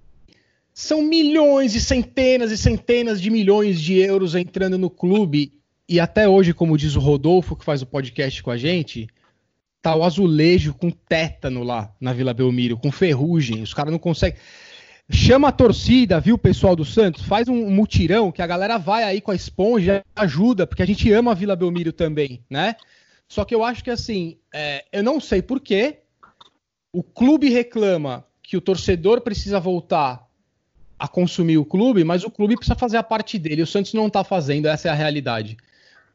São milhões e centenas e centenas de milhões de euros entrando no clube. E até hoje, como diz o Rodolfo, que faz o podcast com a gente, tá o azulejo com tétano lá na Vila Belmiro, com ferrugem. Os caras não conseguem. Chama a torcida, viu, pessoal do Santos? Faz um mutirão que a galera vai aí com a esponja, ajuda, porque a gente ama a Vila Belmiro também, né? Só que eu acho que assim, é, eu não sei porquê, o clube reclama que o torcedor precisa voltar a consumir o clube, mas o clube precisa fazer a parte dele. O Santos não está fazendo, essa é a realidade.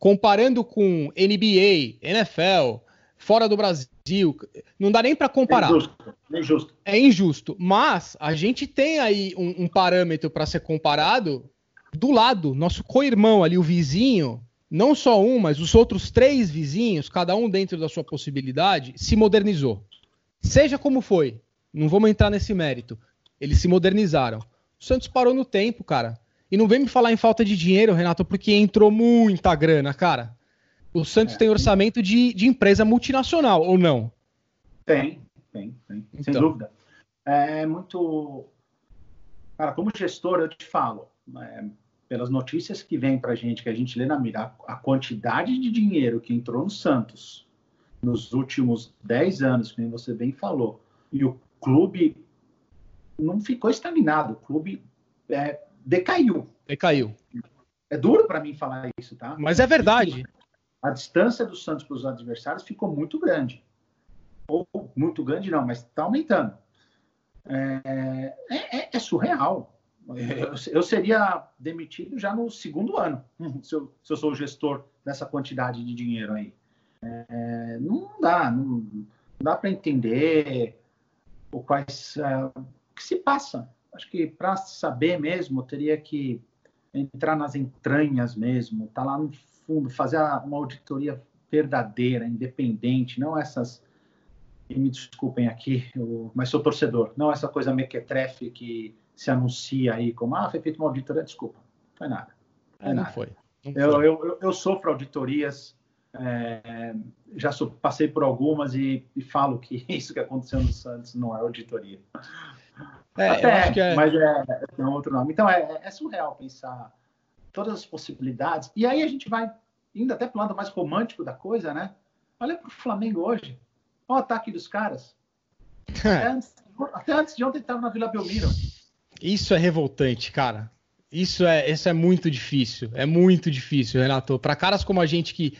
Comparando com NBA, NFL, fora do Brasil. Não dá nem para comparar. É injusto, é injusto. É injusto. Mas a gente tem aí um, um parâmetro para ser comparado do lado, nosso co-irmão ali, o vizinho, não só um, mas os outros três vizinhos, cada um dentro da sua possibilidade, se modernizou. Seja como foi, não vamos entrar nesse mérito. Eles se modernizaram. O Santos parou no tempo, cara. E não vem me falar em falta de dinheiro, Renato, porque entrou muita grana, cara. O Santos é. tem orçamento de, de empresa multinacional, ou não? Tem, tem, tem. Então. Sem dúvida. É muito. Cara, como gestor, eu te falo, é, pelas notícias que vem pra gente, que a gente lê na mira, a quantidade de dinheiro que entrou no Santos nos últimos 10 anos, como você bem falou, e o clube não ficou estagnado, o clube é, decaiu. Decaiu. É duro para mim falar isso, tá? Mas é verdade a distância do Santos para os adversários ficou muito grande. Ou muito grande não, mas está aumentando. É, é, é, é surreal. Eu, eu, seria demitido já no segundo ano, se eu, se eu sou o gestor dessa quantidade de dinheiro aí. É, não dá, não, não dá para entender o quais é, o que se passa. Acho que para saber mesmo, teria que entrar nas entranhas mesmo, tá lá no fundo, fazer uma auditoria verdadeira, independente, não essas. E me desculpem aqui, eu, mas sou torcedor, não essa coisa mequetrefe que se anuncia aí como, ah, foi feita uma auditoria, desculpa, não foi nada. Não, não foi. Não eu, foi. Eu, eu, eu, sofro auditorias, é, já passei por algumas e, e, falo que isso que aconteceu no Santos não é auditoria. É, Até, é, mas é, é outro nome. Então é, é surreal pensar todas as possibilidades. E aí a gente vai indo até para o lado mais romântico da coisa, né? Olha para o Flamengo hoje. Olha o ataque dos caras. Até antes, até antes de ontem estava na Vila Belmiro. Isso é revoltante, cara. Isso é, isso é muito difícil. É muito difícil, Renato. Para caras como a gente que.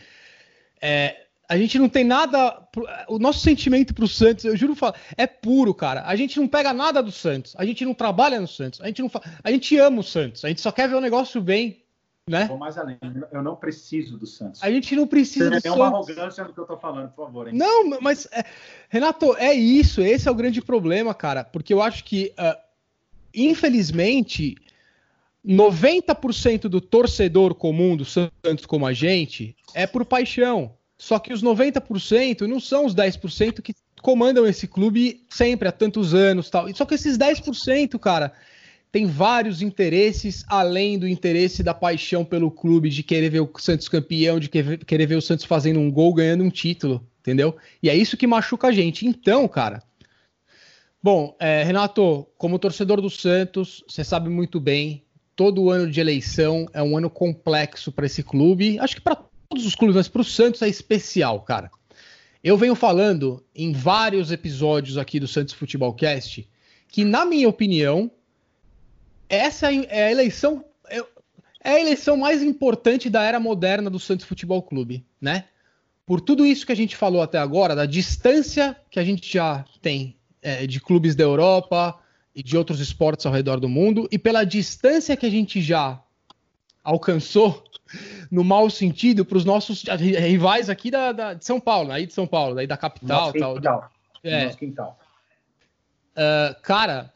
É, a gente não tem nada. O nosso sentimento pro Santos, eu juro, é puro, cara. A gente não pega nada do Santos. A gente não trabalha no Santos. A gente, não a gente ama o Santos. A gente só quer ver o negócio bem né? Vou mais além. Eu não preciso do Santos. A gente não precisa Você do Santos. uma arrogância no que eu tô falando, por favor. Hein? Não, mas é, Renato, é isso. Esse é o grande problema, cara. Porque eu acho que, uh, infelizmente, 90% do torcedor comum do Santos como a gente é por paixão. Só que os 90% não são os 10% que comandam esse clube sempre há tantos anos, tal. Só que esses 10%, cara, tem vários interesses além do interesse da paixão pelo clube, de querer ver o Santos campeão, de querer ver o Santos fazendo um gol, ganhando um título, entendeu? E é isso que machuca a gente. Então, cara. Bom, é, Renato, como torcedor do Santos, você sabe muito bem, todo ano de eleição é um ano complexo para esse clube. Acho que para todos os clubes, mas para o Santos é especial, cara. Eu venho falando em vários episódios aqui do Santos Futebol Cast que, na minha opinião, essa é a eleição é, é a eleição mais importante da era moderna do Santos Futebol Clube, né? Por tudo isso que a gente falou até agora, da distância que a gente já tem é, de clubes da Europa e de outros esportes ao redor do mundo, e pela distância que a gente já alcançou no mau sentido para os nossos rivais aqui da, da, de São Paulo, aí de São Paulo, aí da capital, Nosso tal. Quintal. É. Nosso quintal. Uh, cara,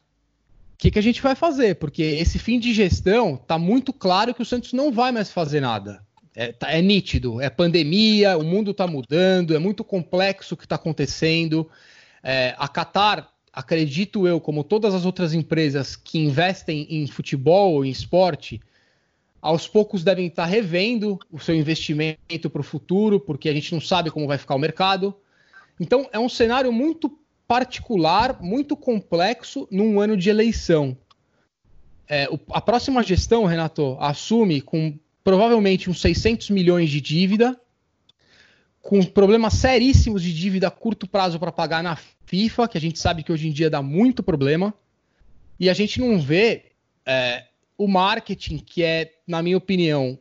o que, que a gente vai fazer? Porque esse fim de gestão tá muito claro que o Santos não vai mais fazer nada. É, tá, é nítido, é pandemia, o mundo está mudando, é muito complexo o que está acontecendo. É, a Qatar, acredito eu, como todas as outras empresas que investem em futebol ou em esporte, aos poucos devem estar revendo o seu investimento para o futuro, porque a gente não sabe como vai ficar o mercado. Então, é um cenário muito particular, muito complexo num ano de eleição. É, a próxima gestão, Renato, assume com provavelmente uns 600 milhões de dívida, com problemas seríssimos de dívida a curto prazo para pagar na FIFA, que a gente sabe que hoje em dia dá muito problema, e a gente não vê é, o marketing, que é, na minha opinião,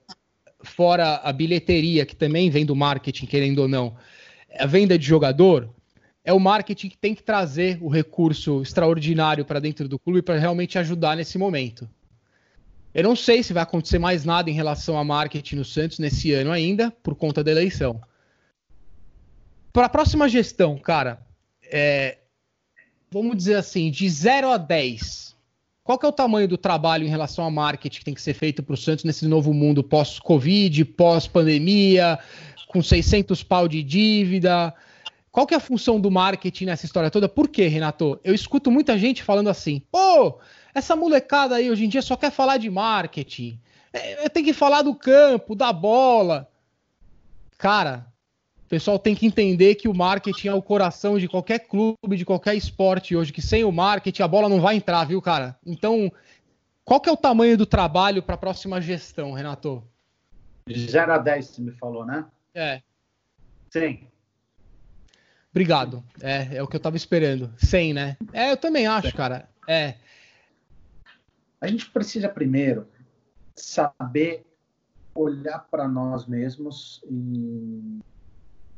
fora a bilheteria, que também vem do marketing, querendo ou não, a venda de jogador, é o marketing que tem que trazer o recurso extraordinário para dentro do clube para realmente ajudar nesse momento. Eu não sei se vai acontecer mais nada em relação a marketing no Santos nesse ano ainda, por conta da eleição. Para a próxima gestão, cara, é, vamos dizer assim, de 0 a 10, qual que é o tamanho do trabalho em relação a marketing que tem que ser feito para o Santos nesse novo mundo pós-Covid, pós-pandemia, com 600 pau de dívida? Qual que é a função do marketing nessa história toda? Por quê, Renato? Eu escuto muita gente falando assim, pô, essa molecada aí hoje em dia só quer falar de marketing. É, tem que falar do campo, da bola. Cara, o pessoal tem que entender que o marketing é o coração de qualquer clube, de qualquer esporte hoje, que sem o marketing a bola não vai entrar, viu, cara? Então, qual que é o tamanho do trabalho para a próxima gestão, Renato? De 0 a 10, você me falou, né? É. Sim. Obrigado. É, é o que eu tava esperando. 100, né? É, eu também acho, cara. É. A gente precisa primeiro saber olhar para nós mesmos e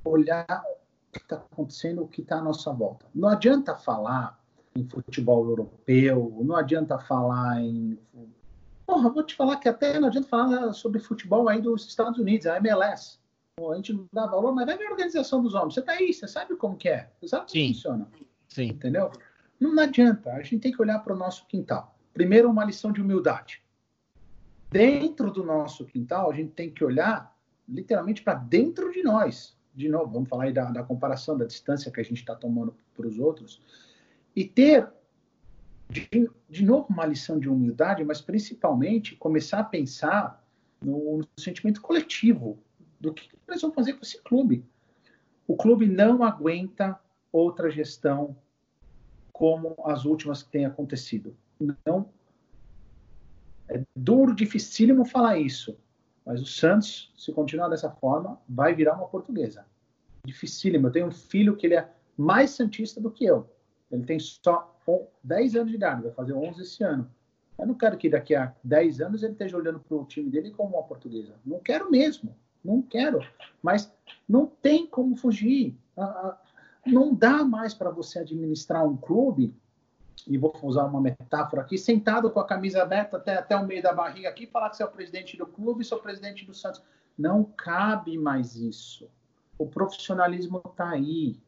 olhar o que está acontecendo, o que está à nossa volta. Não adianta falar em futebol europeu, não adianta falar em. Porra, vou te falar que até não adianta falar sobre futebol aí dos Estados Unidos, a MLS. A gente não dá valor, mas vai ver a organização dos homens. Você está aí, você sabe como que é, você sabe como Sim. funciona. Sim. Entendeu? Não adianta, a gente tem que olhar para o nosso quintal. Primeiro, uma lição de humildade. Dentro do nosso quintal, a gente tem que olhar literalmente para dentro de nós. De novo, vamos falar aí da, da comparação, da distância que a gente está tomando para os outros. E ter, de, de novo, uma lição de humildade, mas principalmente começar a pensar no, no sentimento coletivo do que nós vamos fazer com esse clube. O clube não aguenta outra gestão como as últimas que têm acontecido. Não. É duro, dificílimo falar isso. Mas o Santos, se continuar dessa forma, vai virar uma portuguesa. Dificílimo. Eu tenho um filho que ele é mais santista do que eu. Ele tem só 10 anos de idade, vai fazer 11 esse ano. Eu não quero que daqui a 10 anos ele esteja olhando para o time dele como uma portuguesa. Não quero mesmo. Não quero. Mas não tem como fugir. Não dá mais para você administrar um clube e vou usar uma metáfora aqui, sentado com a camisa aberta até, até o meio da barriga aqui, falar que você é o presidente do clube, sou presidente do Santos. Não cabe mais isso. O profissionalismo está aí.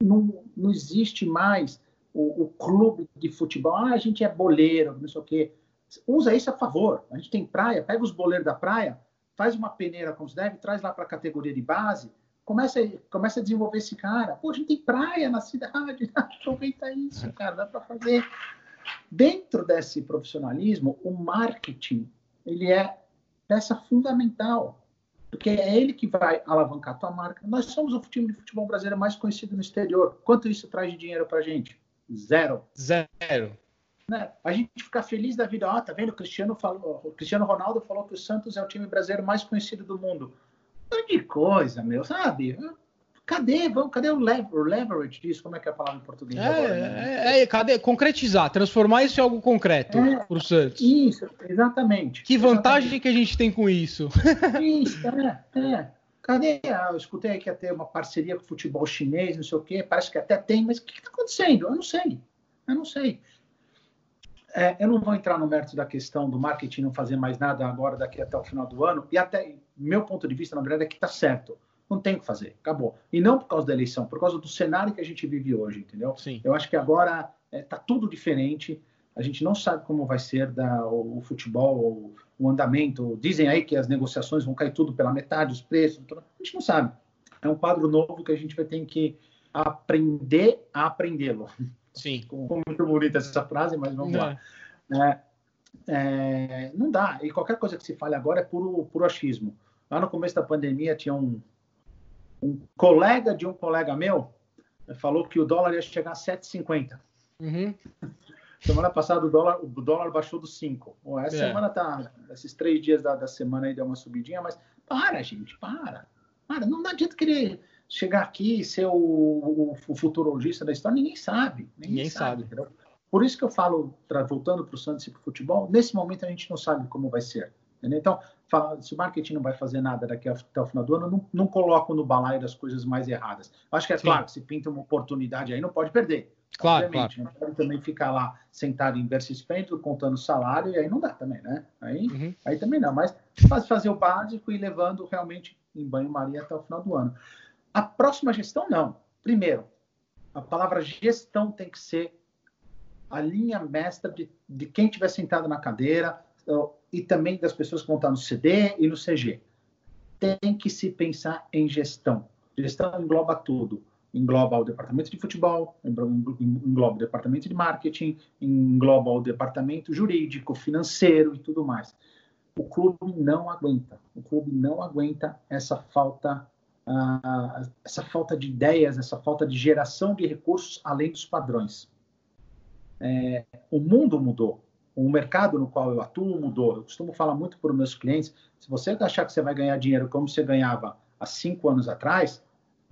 Não, não existe mais o, o, clube de futebol. Ah, a gente é boleiro, não sei o quê. Usa isso a favor. A gente tem praia, pega os boleiros da praia, faz uma peneira como se deve, traz lá para a categoria de base, Começa, começa a desenvolver esse cara. Pô, a gente tem praia na cidade, aproveita isso, cara, dá para fazer. Dentro desse profissionalismo, o marketing, ele é peça fundamental, porque é ele que vai alavancar a tua marca. Nós somos o time de futebol brasileiro mais conhecido no exterior. Quanto isso traz de dinheiro para gente? Zero. Zero. Né? A gente fica feliz da vida. Ah, tá vendo? O Cristiano, falou, o Cristiano Ronaldo falou que o Santos é o time brasileiro mais conhecido do mundo de coisa, meu, sabe? Cadê, vamos, cadê o, leverage disso? Como é que é a palavra em português? É, agora, né? é, é, cadê? Concretizar, transformar isso em algo concreto é, para o Santos. Isso, exatamente. Que vantagem exatamente. que a gente tem com isso? Isso, é, é. Cadê? Ah, eu escutei que ia ter uma parceria com o futebol chinês, não sei o quê, parece que até tem, mas o que está acontecendo? Eu não sei. Eu não sei. é, eu não vou entrar no mérito da questão do marketing não fazer mais nada agora daqui até o final do ano, e até meu ponto de vista, na verdade, é que está certo. Não tem o que fazer, acabou. E não por causa da eleição, por causa do cenário que a gente vive hoje, entendeu? Sim. Eu acho que agora está é, tá tudo diferente. A gente não sabe como vai ser da, o, o futebol, o, o, andamento. Dizem aí que as negociações vão cair tudo pela metade, os preços. Tudo. A gente não sabe. É um quadro novo que a gente vai ter que aprender a aprendê-lo. Sim. Ficou muito bonita essa frase, mas vamos lá. É, é, não dá. E qualquer coisa que se fale agora é puro, puro achismo. Lá no começo da pandemia tinha um, um colega de um colega meu falou que o dólar ia chegar a 7,50. Uhum. Semana passada o dólar, o dólar baixou dos 5. Essa é. semana tá. Esses três dias da, da semana aí deu uma subidinha, mas para, gente, para. Para, não adianta querer chegar aqui e ser o, o, o, futurologista da história, ninguém sabe. Ninguém, ninguém sabe. sabe. Por isso que eu falo, voltando para o Santos e para o futebol, nesse momento a gente não sabe como vai ser. Entendeu? Então, se o marketing não vai fazer nada daqui até o final do ano, não, não coloco no balaio das coisas mais erradas. Acho que é Sim. claro, se pinta uma oportunidade aí, não pode perder. Claro, Obviamente, claro. Não pode também ficar lá sentado em berço esplêndido, contando salário, e aí não dá também, né? Aí, uhum. aí também não. Mas faz fazer o básico e levando realmente em banho-maria até o final do ano. A próxima gestão, não. Primeiro, a palavra gestão tem que ser a linha mestra de, de quem estiver sentado na cadeira e também das pessoas que vão estar no CD e no CG. Tem que se pensar em gestão. Gestão engloba tudo. Engloba o departamento de futebol, engloba o departamento de marketing, engloba o departamento jurídico, financeiro e tudo mais. O clube não aguenta. O clube não aguenta essa falta ah, essa falta de ideias, essa falta de geração de recursos além dos padrões. É, o mundo mudou, o mercado no qual eu atuo mudou. Eu costumo falar muito para os meus clientes: se você achar que você vai ganhar dinheiro como você ganhava há cinco anos atrás,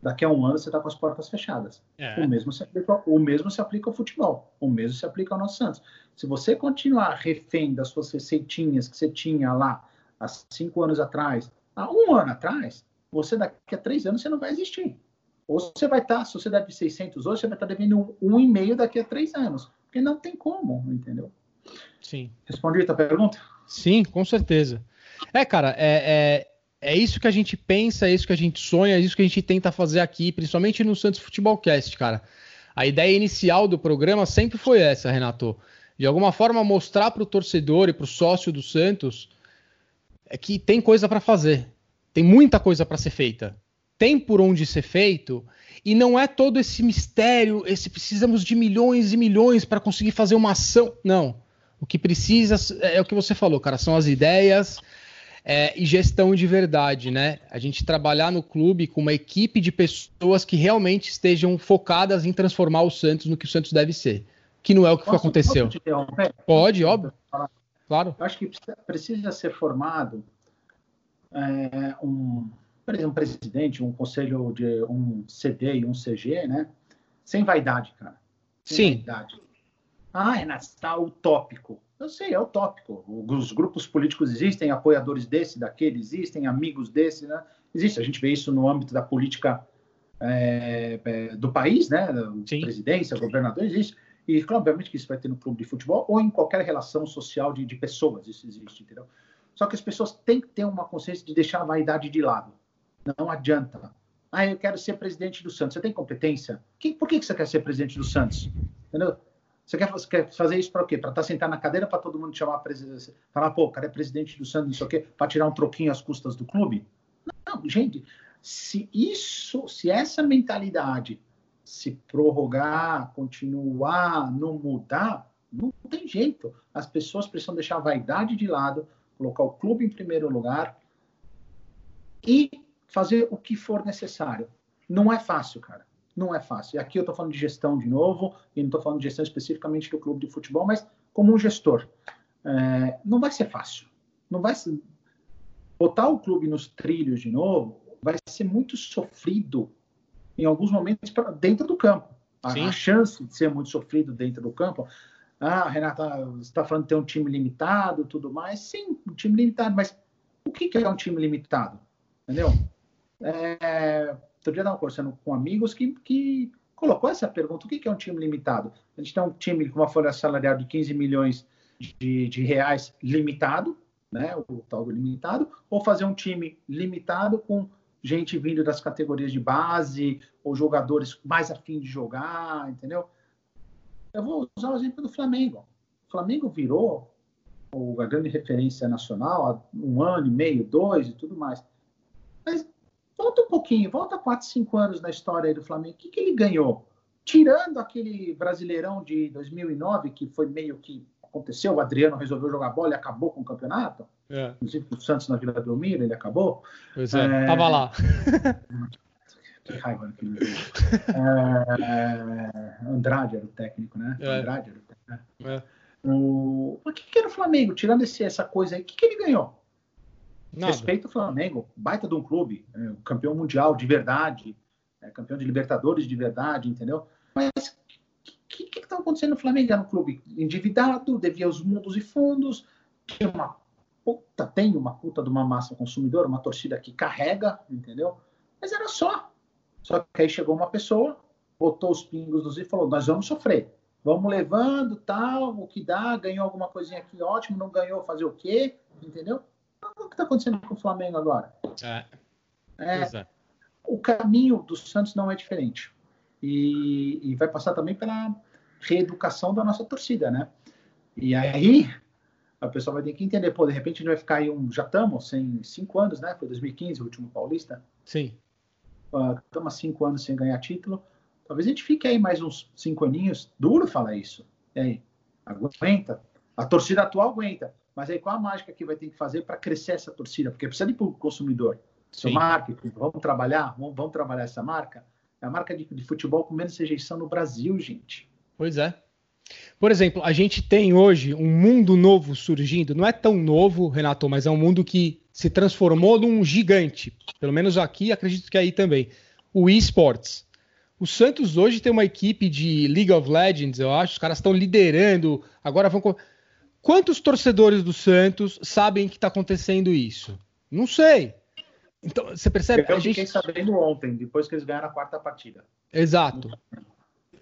daqui a um ano você está com as portas fechadas. É. O, mesmo se aplica, o mesmo se aplica ao futebol, o mesmo se aplica ao nosso Santos. Se você continuar refém das suas receitinhas que você tinha lá há cinco anos atrás, há um ano atrás, você daqui a três anos você não vai existir. Ou você vai estar, se você deve 600 hoje, você vai estar devendo um, um e meio daqui a três anos. Porque não tem como, entendeu? Sim. Respondi a tua pergunta? Sim, com certeza. É, cara, é, é, é isso que a gente pensa, é isso que a gente sonha, é isso que a gente tenta fazer aqui, principalmente no Santos Futebolcast, cara. A ideia inicial do programa sempre foi essa, Renato. De alguma forma mostrar para o torcedor e para o sócio do Santos é que tem coisa para fazer, tem muita coisa para ser feita. Tem por onde ser feito e não é todo esse mistério, esse precisamos de milhões e milhões para conseguir fazer uma ação. Não. O que precisa é o que você falou, cara, são as ideias é, e gestão de verdade, né? A gente trabalhar no clube com uma equipe de pessoas que realmente estejam focadas em transformar o Santos no que o Santos deve ser. Que não é o que posso, aconteceu. Pode, óbvio. Claro. Eu acho que precisa ser formado é, um, um presidente, um conselho de um CD e um CG, né? Sem vaidade, cara. Sem Sim. Vaidade. Ah, Renato, está utópico. Eu sei, é utópico. Os grupos políticos existem, apoiadores desse, daquele, existem, amigos desse, né? Existe. A gente vê isso no âmbito da política é, é, do país, né? Sim. Presidência, governador, existe. E, obviamente, que isso vai ter no clube de futebol ou em qualquer relação social de, de pessoas, isso existe, entendeu? Só que as pessoas têm que ter uma consciência de deixar a vaidade de lado. Não adianta. Ah, eu quero ser presidente do Santos. Você tem competência? Que, por que você quer ser presidente do Santos? Entendeu? Você quer, você quer fazer isso para quê? Para estar tá sentado na cadeira para todo mundo te chamar presidente? Falar, pô, o cara é presidente do Santos, não sei o quê, para tirar um troquinho às custas do clube? Não, gente, se isso, se essa mentalidade se prorrogar, continuar, não mudar, não tem jeito. As pessoas precisam deixar a vaidade de lado, colocar o clube em primeiro lugar e fazer o que for necessário. Não é fácil, cara. Não é fácil. E aqui eu estou falando de gestão de novo, e não estou falando de gestão especificamente do clube de futebol, mas como um gestor. É, não vai ser fácil. Não vai ser... Botar o clube nos trilhos de novo vai ser muito sofrido em alguns momentos pra, dentro do campo. A, a, chance de ser muito sofrido dentro do campo ah, Renata, você está falando de ter um time limitado, tudo mais. Sim, um time limitado, mas o que, é um time limitado? Entendeu? É, outro dia eu estava conversando com amigos que, que colocou essa pergunta: o que é um time limitado? A gente tem um time com uma folha salarial de 15 milhões de, de reais limitado, né, o tal do limitado, ou fazer um time limitado com gente vindo das categorias de base ou jogadores mais afim de jogar, entendeu? Eu vou usar o exemplo do Flamengo. O Flamengo virou a grande referência nacional há um ano e meio, dois e tudo mais. Volta um pouquinho, volta quatro, cinco anos na história do Flamengo. O que, que ele ganhou? Tirando aquele Brasileirão de 2009, que foi meio que aconteceu, o Adriano resolveu jogar bola e acabou com o campeonato. É. Inclusive o Santos na Vila Belmiro, ele acabou. Pois é, é... tava lá. que raiva daquele é... Andrade era o técnico, né? É. Andrade era o técnico. Né? É. O... o que, que era o Flamengo? Tirando esse, essa coisa aí, o que, que ele ganhou? Nada. Respeito o Flamengo, baita de um clube, é, campeão mundial de verdade, é, campeão de Libertadores de verdade, entendeu? Mas que que está acontecendo no Flamengo? Era um clube endividado, devia os mundos e fundos, tinha uma puta, tem uma puta de uma massa consumidora, uma torcida que carrega, entendeu? Mas era só. Só que aí chegou uma pessoa, botou os pingos dos e falou: nós vamos sofrer. Vamos levando, tal, o que dá, ganhou alguma coisinha aqui, ótimo, não ganhou, fazer o quê? Entendeu? O que está acontecendo com o Flamengo agora? É. é, é. O caminho do Santos não é diferente. E, e vai passar também pela reeducação da nossa torcida, né? E aí a pessoa vai ter que entender, pô, de repente a gente vai ficar aí um. Já estamos sem cinco anos, né? Foi 2015 o último Paulista. Sim. Estamos uh, cinco anos sem ganhar título. Talvez a gente fique aí mais uns cinco aninhos. Duro falar isso. E aí? Aguenta. A torcida atual aguenta. Mas aí qual a mágica que vai ter que fazer para crescer essa torcida? Porque precisa ir para o consumidor. Seu marketing, vamos trabalhar, vamos, vamos, trabalhar essa marca. É a marca de, de futebol com menos rejeição no Brasil, gente. Pois é. Por exemplo, a gente tem hoje um mundo novo surgindo. Não é tão novo, Renato, mas é um mundo que se transformou num gigante. Pelo menos aqui, acredito que aí também. O esports. O Santos hoje tem uma equipe de League of Legends, eu acho. Os caras estão liderando. Agora vão. Quantos torcedores do Santos sabem que está acontecendo isso? Não sei. Então, você percebe? Eu a gente... fiquei sabendo ontem, depois que eles ganharam a quarta partida. Exato.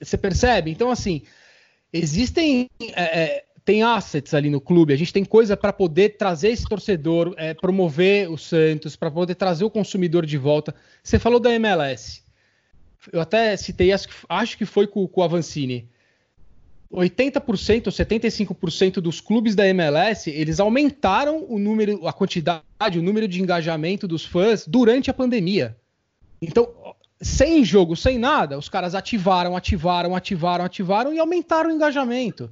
Você percebe? Então, assim, existem. É, é, tem assets ali no clube, a gente tem coisa para poder trazer esse torcedor, é, promover o Santos, para poder trazer o consumidor de volta. Você falou da MLS. Eu até citei, acho que, acho que foi com, com o Avancini. 80% ou 75% dos clubes da MLS, eles aumentaram o número, a quantidade, o número de engajamento dos fãs durante a pandemia. Então, sem jogo, sem nada, os caras ativaram, ativaram, ativaram, ativaram e aumentaram o engajamento.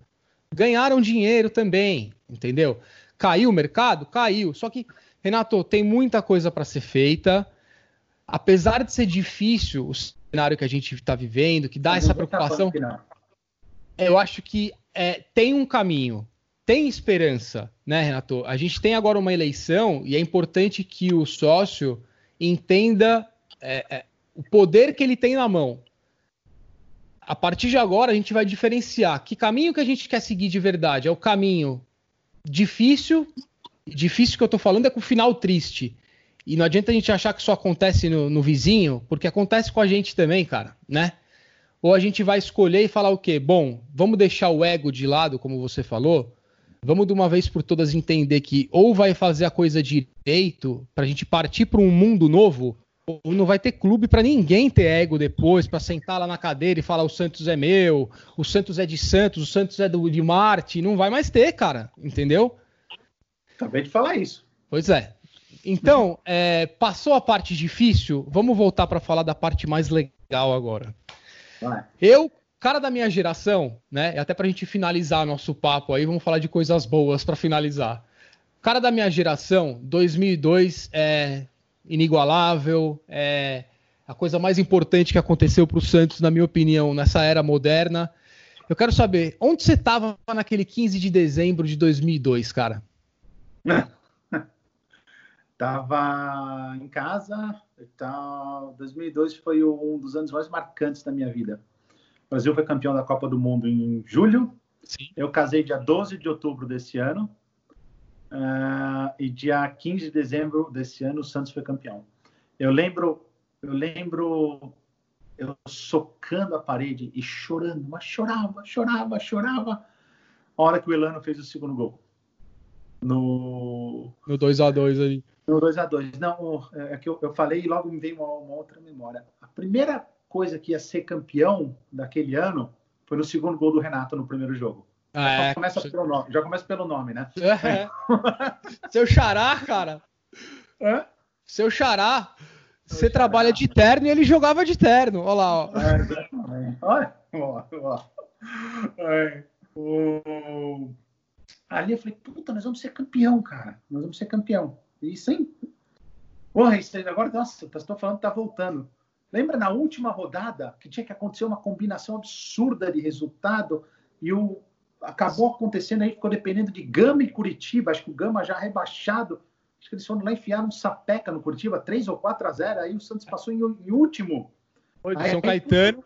Ganharam dinheiro também, entendeu? Caiu o mercado? Caiu. Só que, Renato, tem muita coisa para ser feita. Apesar de ser difícil o cenário que a gente está vivendo, que dá essa preocupação, eu acho que é, tem um caminho, tem esperança, né, Renato? A gente tem agora uma eleição e é importante que o sócio entenda é, é, o poder que ele tem na mão. A partir de agora, a gente vai diferenciar que caminho que a gente quer seguir de verdade. É o caminho difícil, difícil que eu tô falando é com o final triste. E não adianta a gente achar que só acontece no, no vizinho, porque acontece com a gente também, cara, né? Ou a gente vai escolher e falar o quê? Bom, vamos deixar o ego de lado, como você falou. Vamos de uma vez por todas entender que ou vai fazer a coisa direito para a gente partir para um mundo novo, não vai ter clube para ninguém ter ego depois, para sentar lá na cadeira e falar o Santos é meu, o Santos é de Santos, o Santos é do, de Marte. Não vai mais ter, cara. Entendeu? Acabei de falar isso. Pois é. Então, é, passou a parte difícil, vamos voltar para falar da parte mais legal agora. Vai. Eu, cara da minha geração, né? Até para a gente finalizar nosso papo aí, vamos falar de coisas boas para finalizar. Cara da minha geração, 2002, é, inigualável, é a coisa mais importante que aconteceu para o Santos, na minha opinião, nessa era moderna. Eu quero saber, onde você estava naquele 15 de dezembro de 2002, cara? Tava em casa. Então, 2002 foi um dos anos mais marcantes da minha vida. O Brasil foi campeão da Copa do Mundo em julho. Sim. Eu casei dia 12 de outubro desse ano. Uh, e dia 15 de dezembro desse ano o Santos foi campeão. Eu lembro, eu lembro eu socando a parede e chorando, mas chorava, chorava, chorava. A hora que o Elano fez o segundo gol. No. No 2x2 ali. No 2x2. Não, é, é que eu, eu falei e logo me veio uma, uma, outra memória. A primeira coisa que ia ser campeão daquele ano foi no segundo gol do Renato no primeiro jogo. Ah, já, é, começa pelo nome, já começa pelo nome, né? É. Seu xará, cara. Hã? Seu xará. Você trabalha de terno e ele jogava de terno. Olha lá, ó. É, Olha, ó, ó. É, o... Ali eu falei, puta, nós vamos ser campeão, cara. Nós vamos ser campeão. E sem. Porra, isso agora, nossa, estou falando que tá voltando. Lembra na última rodada que tinha que acontecer uma combinação absurda de resultado e o acabou acontecendo aí, ficou dependendo de Gama e Curitiba. Acho que o Gama já rebaixado. Acho que eles foram lá enfiar um sapeca no Curitiba, 3 ou 4 a 0. Aí o Santos passou em, em último. Foi do aí, São Caetano.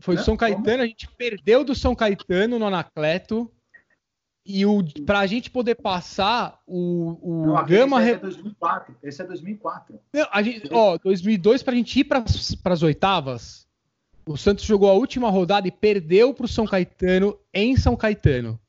Foi do São Caetano, a gente perdeu do São Caetano no Anacleto. E o, pra gente poder passar, o, o não, Gama. Esse é 2004. Esse é 2004. Não, a gente, ó, 2002, pra gente ir para as oitavas, o Santos jogou a última rodada e perdeu pro São Caetano em São Caetano.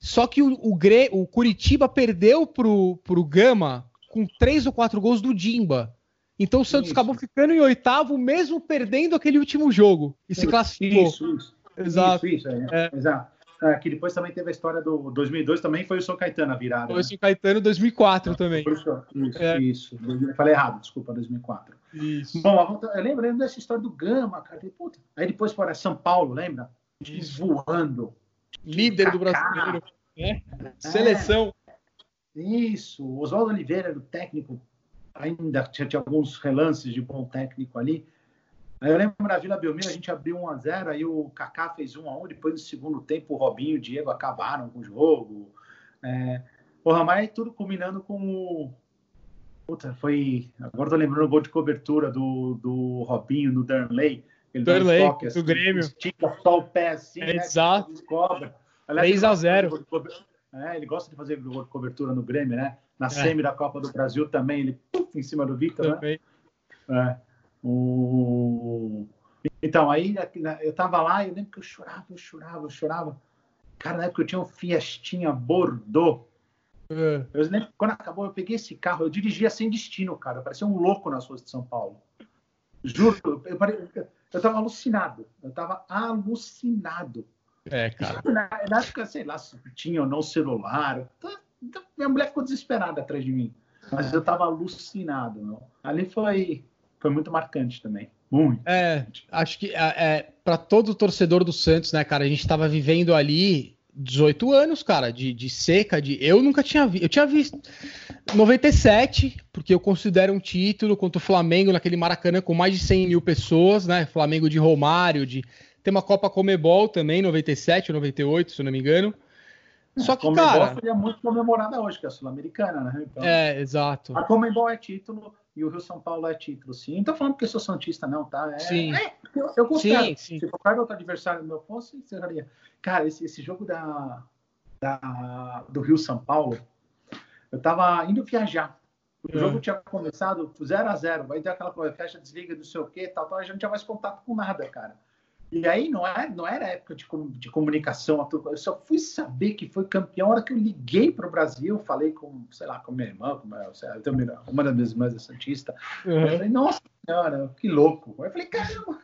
Só que o, o, Gre, o Curitiba perdeu pro, pro Gama com três ou quatro gols do Dimba. Então o Santos isso. acabou ficando em oitavo, mesmo perdendo aquele último jogo. E se classificou. Isso, isso. Exato. Isso, isso, é. É. Exato. É, que depois também teve a história do 2002, também foi o São Caetano a virada. Foi o né? São Caetano 2004 também. Isso, é. isso. Falei errado, desculpa, 2004. Isso. Bom, eu lembro, dessa história do Gama, cara. Puta. Aí depois para São Paulo, lembra? Voando. Líder do brasileiro. Né? Seleção. Isso. Oswaldo Oliveira era o técnico. Ainda tinha, tinha alguns relances de bom técnico ali. Eu lembro na Vila Belmiro, a gente abriu 1 a 0 aí o Kaká fez 1 a 1 depois no segundo tempo o Robinho e o Diego acabaram com o jogo. É, porra, mas tudo culminando com o. Puta, foi. Agora tô lembrando o gol de cobertura do, do Robinho no Darnley. Ele Darnley, um assim, do Grêmio. Estica só o pé assim, é, né? Exato. 3 a 0 é, ele gosta de fazer gol de cobertura no Grêmio, né? Na é. semi da Copa do Brasil também, ele puf, em cima do Victor, né? É. O... Então, aí eu tava lá e eu lembro que eu chorava, eu chorava, eu chorava. Cara, na época eu tinha um Fiestinha Bordeaux. É. Eu lembro que quando acabou, eu peguei esse carro, eu dirigia sem destino, cara. Eu parecia um louco nas ruas de São Paulo. Juro, eu, eu, eu tava alucinado. Eu tava alucinado. É, cara. Na, na época, sei lá, se tinha ou não celular. Então, minha mulher ficou desesperada atrás de mim. Mas eu tava alucinado. Não? Ali foi foi muito marcante também. Muito. É, acho que é, é para todo torcedor do Santos, né, cara? A gente estava vivendo ali 18 anos, cara, de, de seca, de. Eu nunca tinha visto. Eu tinha visto 97, porque eu considero um título contra o Flamengo naquele Maracanã com mais de 100 mil pessoas, né? Flamengo de Romário, de. Tem uma Copa Comebol também, 97 ou 98, se eu não me engano. Só que, Comebol cara. seria muito comemorada hoje, que é a Sul-Americana, né? Então, é, exato. A Comebol é título e o Rio São Paulo é título, sim. Não tô falando porque sou santista, não, tá? É, sim. É, eu, eu considero. Sim, sim. Se qualquer outro adversário do meu fosse, encerraria. Cara, esse, esse jogo da, da, do Rio São Paulo, eu tava indo viajar. O é. jogo tinha começado 0 a 0 vai ter aquela coisa, fecha, desliga, não sei o que, tal, tal, a gente não tinha mais contato com nada, cara. E aí não era, não era época de, de comunicação, eu só fui saber que foi campeão na hora que eu liguei para o Brasil, falei com, sei lá, com minha irmã, com minha, sei lá, uma das minhas irmãs é Santista. Uhum. Eu falei, nossa senhora, que louco. Eu falei, caramba,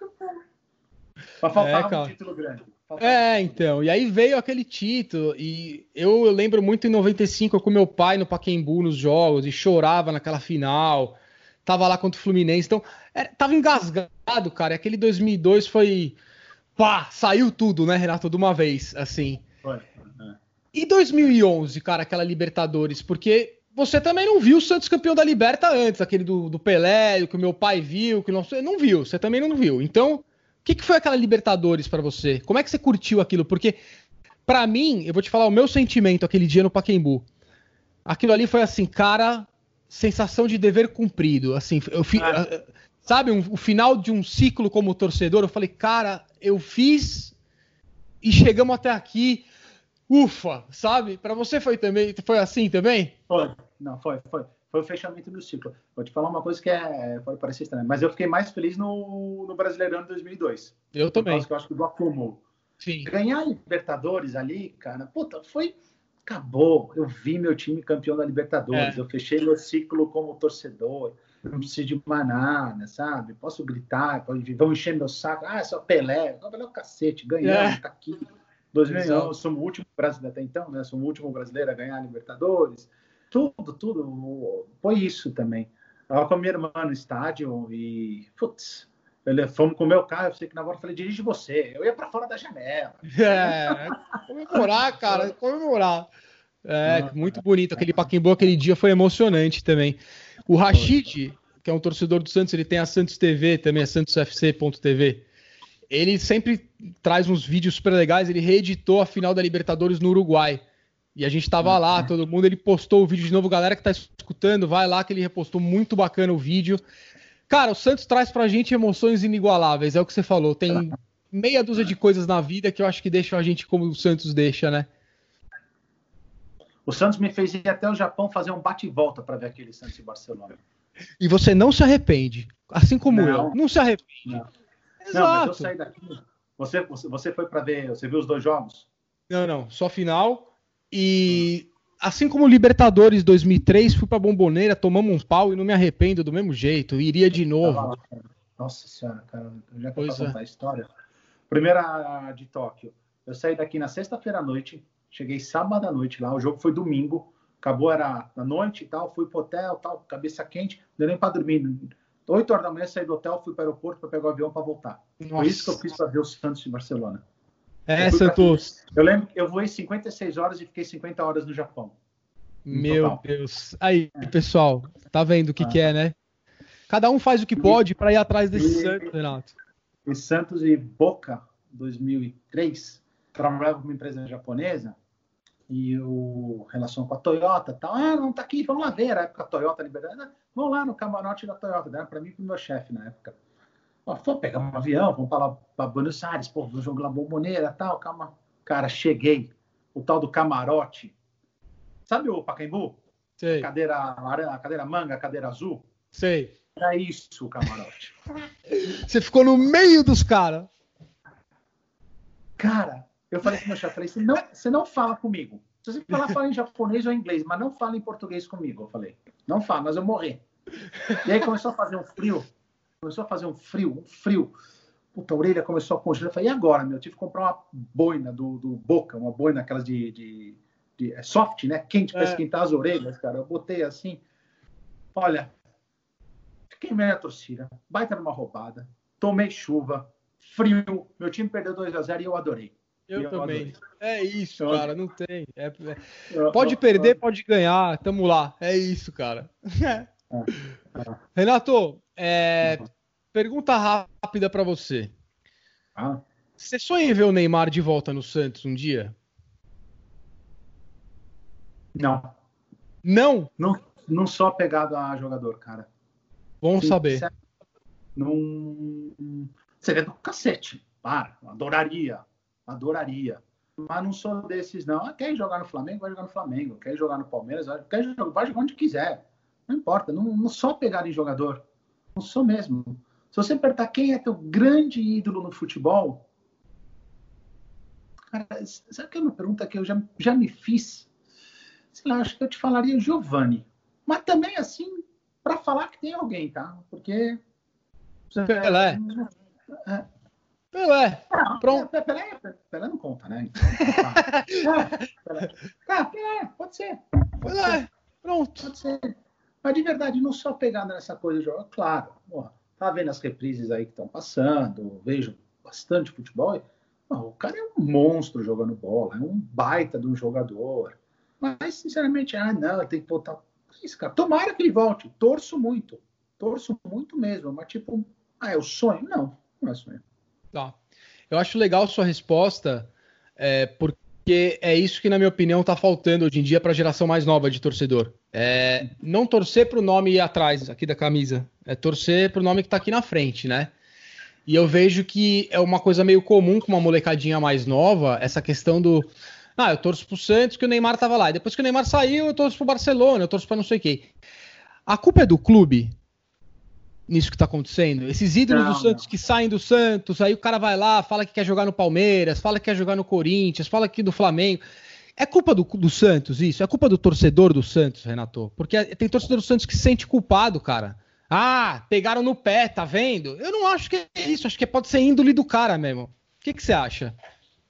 mas faltava é, um título grande. Faltava é, então. E aí veio aquele título. E eu, eu lembro muito em 95 com meu pai no Paquembu nos jogos e chorava naquela final. Tava lá contra o Fluminense. Então, é, tava engasgado, cara. E aquele 2002 foi pá, saiu tudo, né, Renato, de uma vez, assim. Foi. É. E 2011, cara, aquela Libertadores, porque você também não viu o Santos campeão da Liberta antes, aquele do, do Pelé, que o meu pai viu, que não, não viu, você também não viu. Então, o que, que foi aquela Libertadores para você? Como é que você curtiu aquilo? Porque, para mim, eu vou te falar o meu sentimento aquele dia no Paquembu. Aquilo ali foi assim, cara, sensação de dever cumprido. Assim, eu, ah sabe, um, o final de um ciclo como torcedor, eu falei, cara, eu fiz e chegamos até aqui. Ufa, sabe? Para você foi também, foi assim também? Foi, não, foi, foi. foi o fechamento do ciclo. Vou te falar uma coisa que é, pode parecer estranha, mas eu fiquei mais feliz no, no Brasileirão de 2002. Eu também. Eu acho que do acúmulo. Sim. Ganhar Libertadores ali, cara, puta, foi. Acabou. Eu vi meu time campeão da Libertadores. É. Eu fechei meu ciclo como torcedor. Não preciso de mais nada, sabe? Posso gritar, vão encher meu saco. Ah, é só Pelé. Pelé é o cacete, ganhamos, é. tá aqui. 2009, somos o último brasileiro até então, né? Somos o último brasileiro a ganhar a Libertadores. Tudo, tudo. Foi isso também. Eu tava com a minha irmã no estádio e, putz, fomos com o meu carro, eu sei que na hora falei, dirige você. Eu ia para fora da janela. É, comemorar, cara, comemorar. É, muito bonito. Aquele Paquembu aquele dia foi emocionante também. O Rashid, que é um torcedor do Santos, ele tem a Santos TV, também a santosfc.tv. Ele sempre traz uns vídeos super legais. Ele reeditou a final da Libertadores no Uruguai. E a gente tava lá, todo mundo. Ele postou o vídeo de novo. Galera que tá escutando, vai lá que ele repostou muito bacana o vídeo. Cara, o Santos traz pra gente emoções inigualáveis, é o que você falou. Tem meia dúzia de coisas na vida que eu acho que deixam a gente como o Santos deixa, né? O Santos me fez ir até o Japão fazer um bate-volta para ver aquele Santos e Barcelona. E você não se arrepende, assim como não, eu. Não se arrepende. Não. Exato. Não, mas eu saí daqui. Você, você, foi para ver, você viu os dois jogos? Não, não, só final. E assim como Libertadores 2003, fui para Bomboneira, tomamos um pau e não me arrependo do mesmo jeito. Iria de novo. Nossa senhora, cara, já que eu contar a história. Primeira de Tóquio. Eu saí daqui na sexta-feira à noite, cheguei sábado à noite lá, o jogo foi domingo, acabou, era na noite e tal, fui pro hotel, tal, cabeça quente, não deu nem para dormir. 8 horas da manhã saí do hotel, fui para o aeroporto para pegar o avião para voltar. Nossa. Foi isso que eu fiz para ver o Santos em Barcelona. É, Santos. Eu lembro que eu voei 56 horas e fiquei 50 horas no Japão. Meu total. Deus. Aí, é. pessoal, tá vendo o que, ah. que é, né? Cada um faz o que pode para ir atrás desse e, Santos, Renato. E Santos e Boca, 2003, trabalhava com uma empresa japonesa e o relação com a Toyota, tal. Ah, não tá aqui, vamos lá ver. Era a época a Toyota Liberdade. Vamos lá no camarote da Toyota, deram para mim e pro meu chefe na época. Vamos pegar um avião, vamos para, para Buenos Aires, pô, vamos jogar bomboneira tal, calma. Cara, cheguei. O tal do camarote. Sabe o Pacaembu? Sei. Cadeira, a cadeira manga, a cadeira azul? Sei. Era isso o camarote. Você ficou no meio dos caras. Cara, eu falei pro meu chefe, falei, você não, você não fala comigo. Se você falar, fala em japonês ou em inglês, mas não fala em português comigo. Eu falei, não fala, mas eu morrer. E aí começou a fazer um frio começou a fazer um frio, um frio. Puta, a orelha começou a congelar. Eu falei, e agora, meu? Eu tive que comprar uma boina do, do Boca, uma boina aquelas de, de, de é soft, né? Quente para é. esquentar as orelhas, cara. Eu botei assim. Olha, fiquei meio a torcida. Baita numa roubada. Tomei chuva, frio. Meu time perdeu 2 a 0 e eu adorei. Eu, eu também. É isso, eu cara. Não tem. É, é... Pode perder, pode ganhar. Tamo lá. É isso, cara. Renato, é, pergunta rápida para você. Ah. Você sonha em ver o Neymar de volta no Santos um dia? Não. Não? Não, não só pegado a jogador, cara. Bom Sim, saber. Não. Seria do cacete. Para. Adoraria. Adoraria. Mas não sou desses, não. Ah, quer jogar no Flamengo? Vai jogar no Flamengo. Quer jogar no Palmeiras? Quer jogar, vai jogar onde quiser. Não importa. Não, não só pegar em jogador. Não sou mesmo. Se você perguntar quem é teu grande ídolo no futebol, cara, sabe que é uma pergunta que eu já, já me fiz? Sei lá, acho que eu te falaria Giovanni. Mas também, assim, para falar que tem alguém, tá? Porque. Pelé. É, Pelé. Não, Pronto. Pelé, Pelé, não conta, né? Então, tá. é, Pelé. Pelé, pode ser. Pode Pelé. Ser. Pronto. Pode ser. Mas de verdade, não só pegar nessa coisa de jogar, claro, porra, tá vendo as reprises aí que estão passando, vejo bastante futebol. Não, o cara é um monstro jogando bola, é um baita de um jogador. Mas, sinceramente, ah, não, tem que voltar. Isso, cara. Tomara que ele volte. Torço muito. Torço muito mesmo. Mas, tipo, ah, é o sonho? Não, não é sonho. Tá. Eu acho legal sua resposta, é, porque é isso que, na minha opinião, está faltando hoje em dia para a geração mais nova de torcedor. É não torcer para o nome ir atrás aqui da camisa, é torcer para o nome que está aqui na frente, né? E eu vejo que é uma coisa meio comum com uma molecadinha mais nova, essa questão do. Ah, eu torço pro Santos que o Neymar tava lá. E depois que o Neymar saiu, eu torço pro Barcelona, eu torço para não sei o quê. A culpa é do clube? Nisso que tá acontecendo? Esses ídolos Não, do Santos não. que saem do Santos, aí o cara vai lá, fala que quer jogar no Palmeiras, fala que quer jogar no Corinthians, fala que do Flamengo. É culpa do, do Santos isso? É culpa do torcedor do Santos, Renato? Porque tem torcedor do Santos que se sente culpado, cara. Ah, pegaram no pé, tá vendo? Eu não acho que é isso, acho que pode ser índole do cara mesmo. O que, que você acha?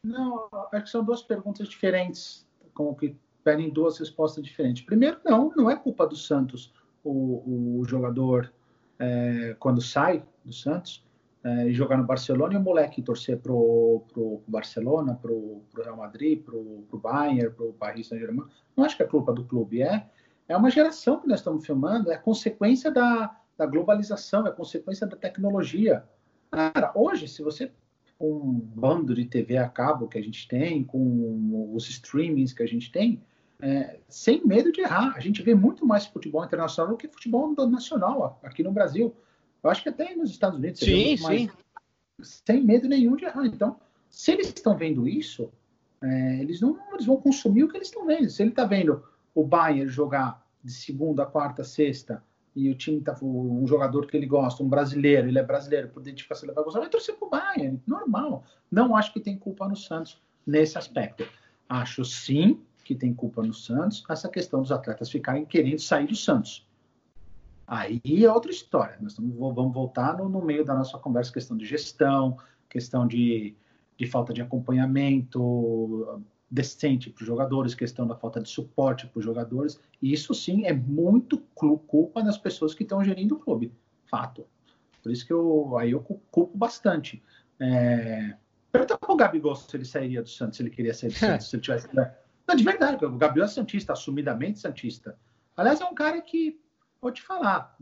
Não, acho que são duas perguntas diferentes, como que pedem duas respostas diferentes. Primeiro, não, não é culpa do Santos o, o jogador é, quando sai do Santos é, e jogar no Barcelona e o moleque torcer pro, pro Barcelona, pro, pro Real Madrid, pro, pro Bayern, pro Paris Saint-Germain. Não acho que é culpa do clube, é é uma geração que nós estamos filmando, é consequência da, da globalização, é consequência da tecnologia. Cara, hoje, se você com um bando de TV a cabo que a gente tem, com os streamings que a gente tem, é, sem medo de errar. A gente vê muito mais futebol internacional do que futebol nacional aqui no Brasil. Eu acho que até nos Estados Unidos. Sim, sim. Mais, sem medo nenhum de errar. Então, se eles estão vendo isso, é, eles não eles vão consumir o que eles estão vendo. Se ele está vendo o Bayern jogar de segunda, quarta, sexta, e o time tá um jogador que ele gosta, um brasileiro, ele é brasileiro, por identificação ele vai gostar, vai torcer pro Bayern, normal. Não acho que tem culpa no Santos nesse aspecto. Acho sim que tem culpa no Santos essa questão dos atletas ficarem querendo sair do Santos. Aí é outra história. Nós vamos voltar no, no meio da nossa conversa, questão de gestão, questão de, de falta de acompanhamento, decente para os jogadores, questão da falta de suporte para os jogadores. E isso sim é muito culpa das pessoas que estão gerindo o clube. Fato. Por isso que eu aí eu culpo bastante. É... Pergunta para o Gabigol se ele sairia do Santos, se ele queria sair do Santos, se ele tivesse. Não, de verdade, o Gabriel é Santista, assumidamente Santista. Aliás, é um cara que, vou te falar,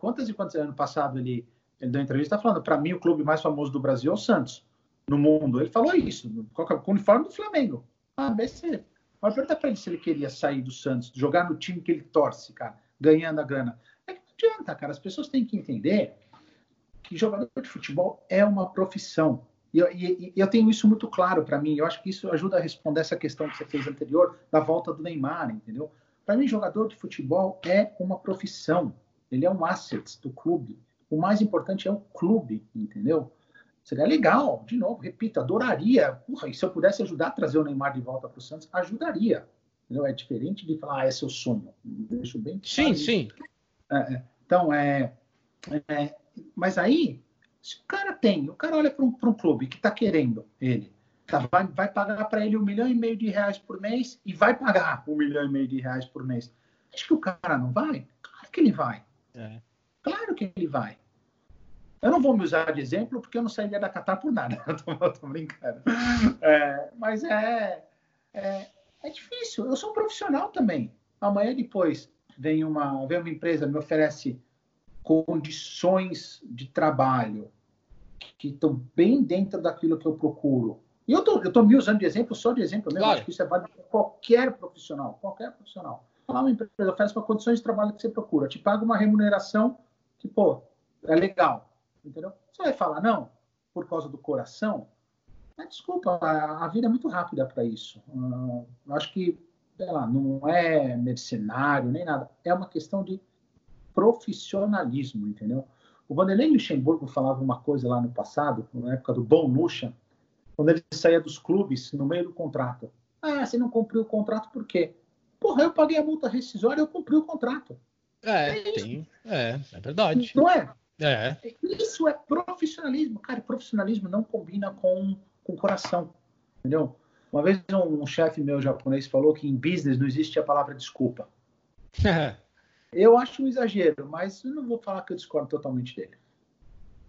quantas e quantos anos passado ele, ele deu entrevista falando, para mim o clube mais famoso do Brasil é o Santos, no mundo. Ele falou isso, com o uniforme do Flamengo. Ah, BC. Mas pergunta para ele se ele queria sair do Santos, jogar no time que ele torce, cara, ganhando a grana. É que não adianta, cara. As pessoas têm que entender que jogador de futebol é uma profissão. E eu, e, e eu tenho isso muito claro para mim. Eu acho que isso ajuda a responder essa questão que você fez anterior, da volta do Neymar, entendeu? Para mim, jogador de futebol é uma profissão. Ele é um asset do clube. O mais importante é o clube, entendeu? Seria legal, de novo, repito, adoraria. Porra, e se eu pudesse ajudar a trazer o Neymar de volta para o Santos, ajudaria. Entendeu? É diferente de falar, ah, é seu sonho. Deixo bem Sim, sim. É, então, é, é, Mas aí, se o cara tem, o cara olha para um, um, clube que está querendo ele, tá, vai, vai pagar para ele um milhão e meio de reais por mês e vai pagar um milhão e meio de reais por mês. Acho que o cara não vai? Claro que ele vai. É. Claro que ele vai. Eu não vou me usar de exemplo porque eu não sairia da Qatar por nada. Eu tô, eu tô brincando. É, mas é, é, é, difícil. Eu sou um profissional também. Amanhã depois vem uma, vem uma empresa me oferece condições de trabalho que estão bem dentro daquilo que eu procuro. E eu tô me usando de exemplo só de exemplo mesmo. Claro. Acho que isso é válido para qualquer profissional. Qualquer profissional. Lá uma empresa oferece para condições de trabalho que você procura. Te paga uma remuneração que, pô, é legal entendeu? Você vai falar não por causa do coração? Mas, desculpa, a, a vida é muito rápida para isso. Uh, eu acho que, sei lá, não é mercenário nem nada. É uma questão de profissionalismo, entendeu? O Vanderlei Luxemburgo falava uma coisa lá no passado, na época do Bom Lucha, quando ele saía dos clubes no meio do contrato. Ah, você não cumpriu o contrato por quê? Porra, eu paguei a multa rescisória, eu cumpri o contrato. É, é tem, é, é verdade. Não é? É. Isso é profissionalismo. Cara, profissionalismo não combina com, com coração. Entendeu? Uma vez um, um chefe meu japonês falou que em business não existe a palavra desculpa. eu acho um exagero, mas eu não vou falar que eu discordo totalmente dele.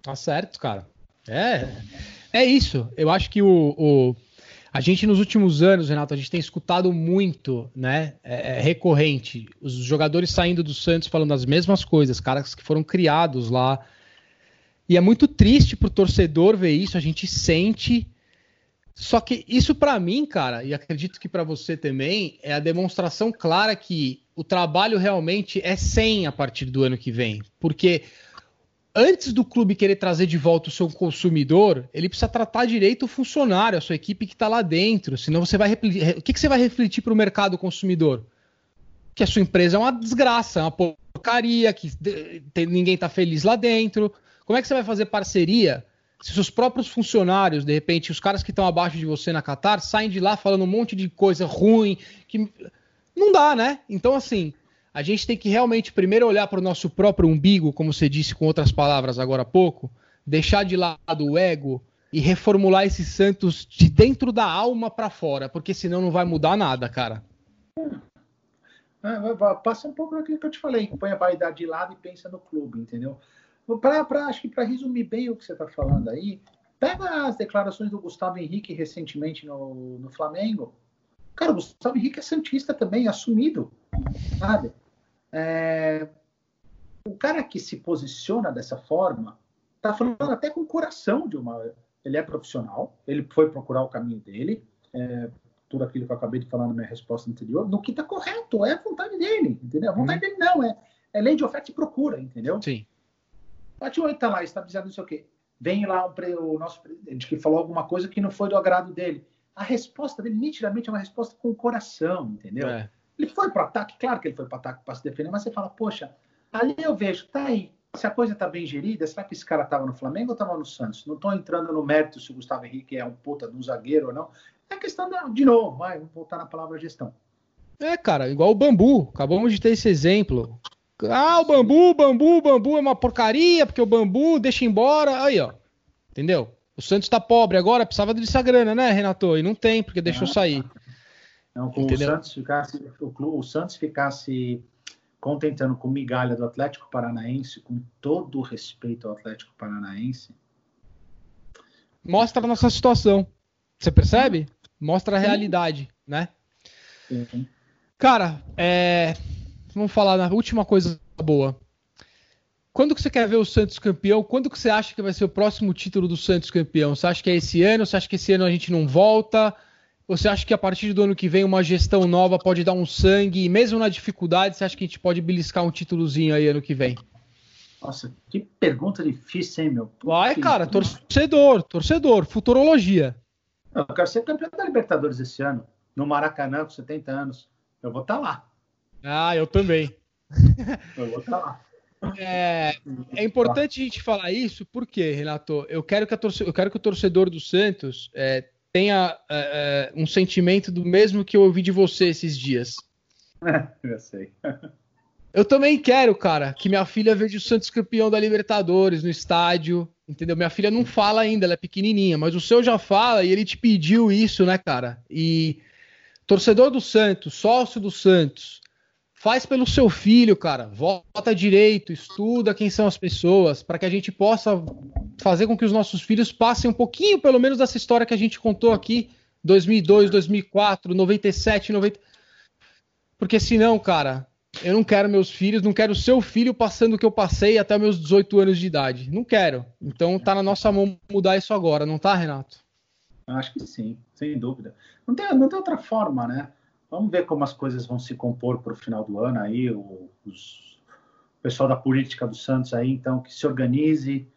Tá certo, cara. É, é isso. Eu acho que o, o, a gente nos últimos anos, Renato, a gente tem escutado muito, né? É, é recorrente, os jogadores saindo do Santos falando as mesmas coisas, caras que foram criados lá. E é muito triste pro torcedor ver isso, a gente sente. Só que isso para mim, cara, e acredito que para você também, é a demonstração clara que o trabalho realmente é sem a partir do ano que vem. Porque antes do clube querer trazer de volta o seu consumidor, ele precisa tratar direito o funcionário, a sua equipe que está lá dentro. Senão você vai refletir. O que, que você vai refletir para o mercado consumidor? Que a sua empresa é uma desgraça, é uma porcaria, que ninguém tá feliz lá dentro. Como é que você vai fazer parceria se seus próprios funcionários, de repente, os caras que estão abaixo de você na Qatar, saem de lá falando um monte de coisa ruim, que não dá, né? Então, assim, a gente tem que realmente primeiro olhar para o nosso próprio umbigo, como você disse com outras palavras agora há pouco, deixar de lado o ego e reformular esse Santos de dentro da alma para fora, porque senão não vai mudar nada, cara. É, passa um pouco daquilo que eu te falei, põe a vaidade de lado e pensa no clube, entendeu? Pra, pra, acho que para resumir bem o que você está falando aí, pega as declarações do Gustavo Henrique recentemente no, no Flamengo. Cara, o Gustavo Henrique é Santista também, assumido, sabe? É, o cara que se posiciona dessa forma está falando até com o coração de uma. Ele é profissional, ele foi procurar o caminho dele, é, tudo aquilo que eu acabei de falar na minha resposta anterior, no que está correto, é a vontade dele, entendeu? A vontade uhum. dele não, é, é lei de oferta e procura, entendeu? Sim. Bate o tá lá, estabilizado, não sei o quê. Vem lá o, o nosso presidente que falou alguma coisa que não foi do agrado dele. A resposta dele, nitidamente, é uma resposta com o coração, entendeu? É. Ele foi para ataque, claro que ele foi para ataque para se defender, mas você fala, poxa, ali eu vejo, tá aí, se a coisa tá bem gerida, será que esse cara tava no Flamengo ou tava no Santos? Não estou entrando no mérito se o Gustavo Henrique é um puta de um zagueiro ou não. É questão da, de novo, vai, vamos voltar na palavra gestão. É, cara, igual o bambu. Acabamos de ter esse exemplo. Ah, o bambu, bambu, bambu é uma porcaria, porque o bambu deixa embora. Aí, ó. Entendeu? O Santos tá pobre agora, precisava dessa grana, né, Renato? E não tem, porque deixou ah, sair. Não, o Santos ficasse, o, o Santos ficasse contentando com migalha do Atlético Paranaense, com todo o respeito ao Atlético Paranaense. Mostra a nossa situação. Você percebe? Mostra a realidade, né? Sim. Cara, é... vamos falar na última coisa boa. Quando que você quer ver o Santos campeão? Quando que você acha que vai ser o próximo título do Santos campeão? Você acha que é esse ano? Você acha que esse ano a gente não volta? Você acha que a partir do ano que vem uma gestão nova pode dar um sangue, e mesmo na dificuldade, você acha que a gente pode beliscar um títulozinho aí ano que vem? Nossa, que pergunta difícil, hein, meu? Vai, cara, torcedor, torcedor, futurologia. Eu quero ser campeão da Libertadores esse ano, no Maracanã, com 70 anos. Eu vou estar tá lá. Ah, eu também. eu vou estar. É, é, importante a gente falar isso, porque, Renato, eu quero que, torce, eu quero que o torcedor do Santos é, tenha é, é, um sentimento do mesmo que eu ouvi de você esses dias. eu sei. Eu também quero, cara, que minha filha veja o Santos campeão da Libertadores no estádio, entendeu? Minha filha não fala ainda, ela é pequenininha, mas o seu já fala e ele te pediu isso, né, cara? E torcedor do Santos, sócio do Santos, faz pelo seu filho, cara. Vota direito, estuda quem são as pessoas, para que a gente possa fazer com que os nossos filhos passem um pouquinho, pelo menos, dessa história que a gente contou aqui, 2002, 2004, 97, 90. Porque senão, cara, eu não quero meus filhos, não quero seu filho passando o que eu passei até meus 18 anos de idade. Não quero. Então tá na nossa mão mudar isso agora, não tá, Renato? Acho que sim, sem dúvida. Não tem, não tem outra forma, né? Vamos ver como as coisas vão se compor para o final do ano aí, o, os, o pessoal da política do Santos aí, então, que se organize.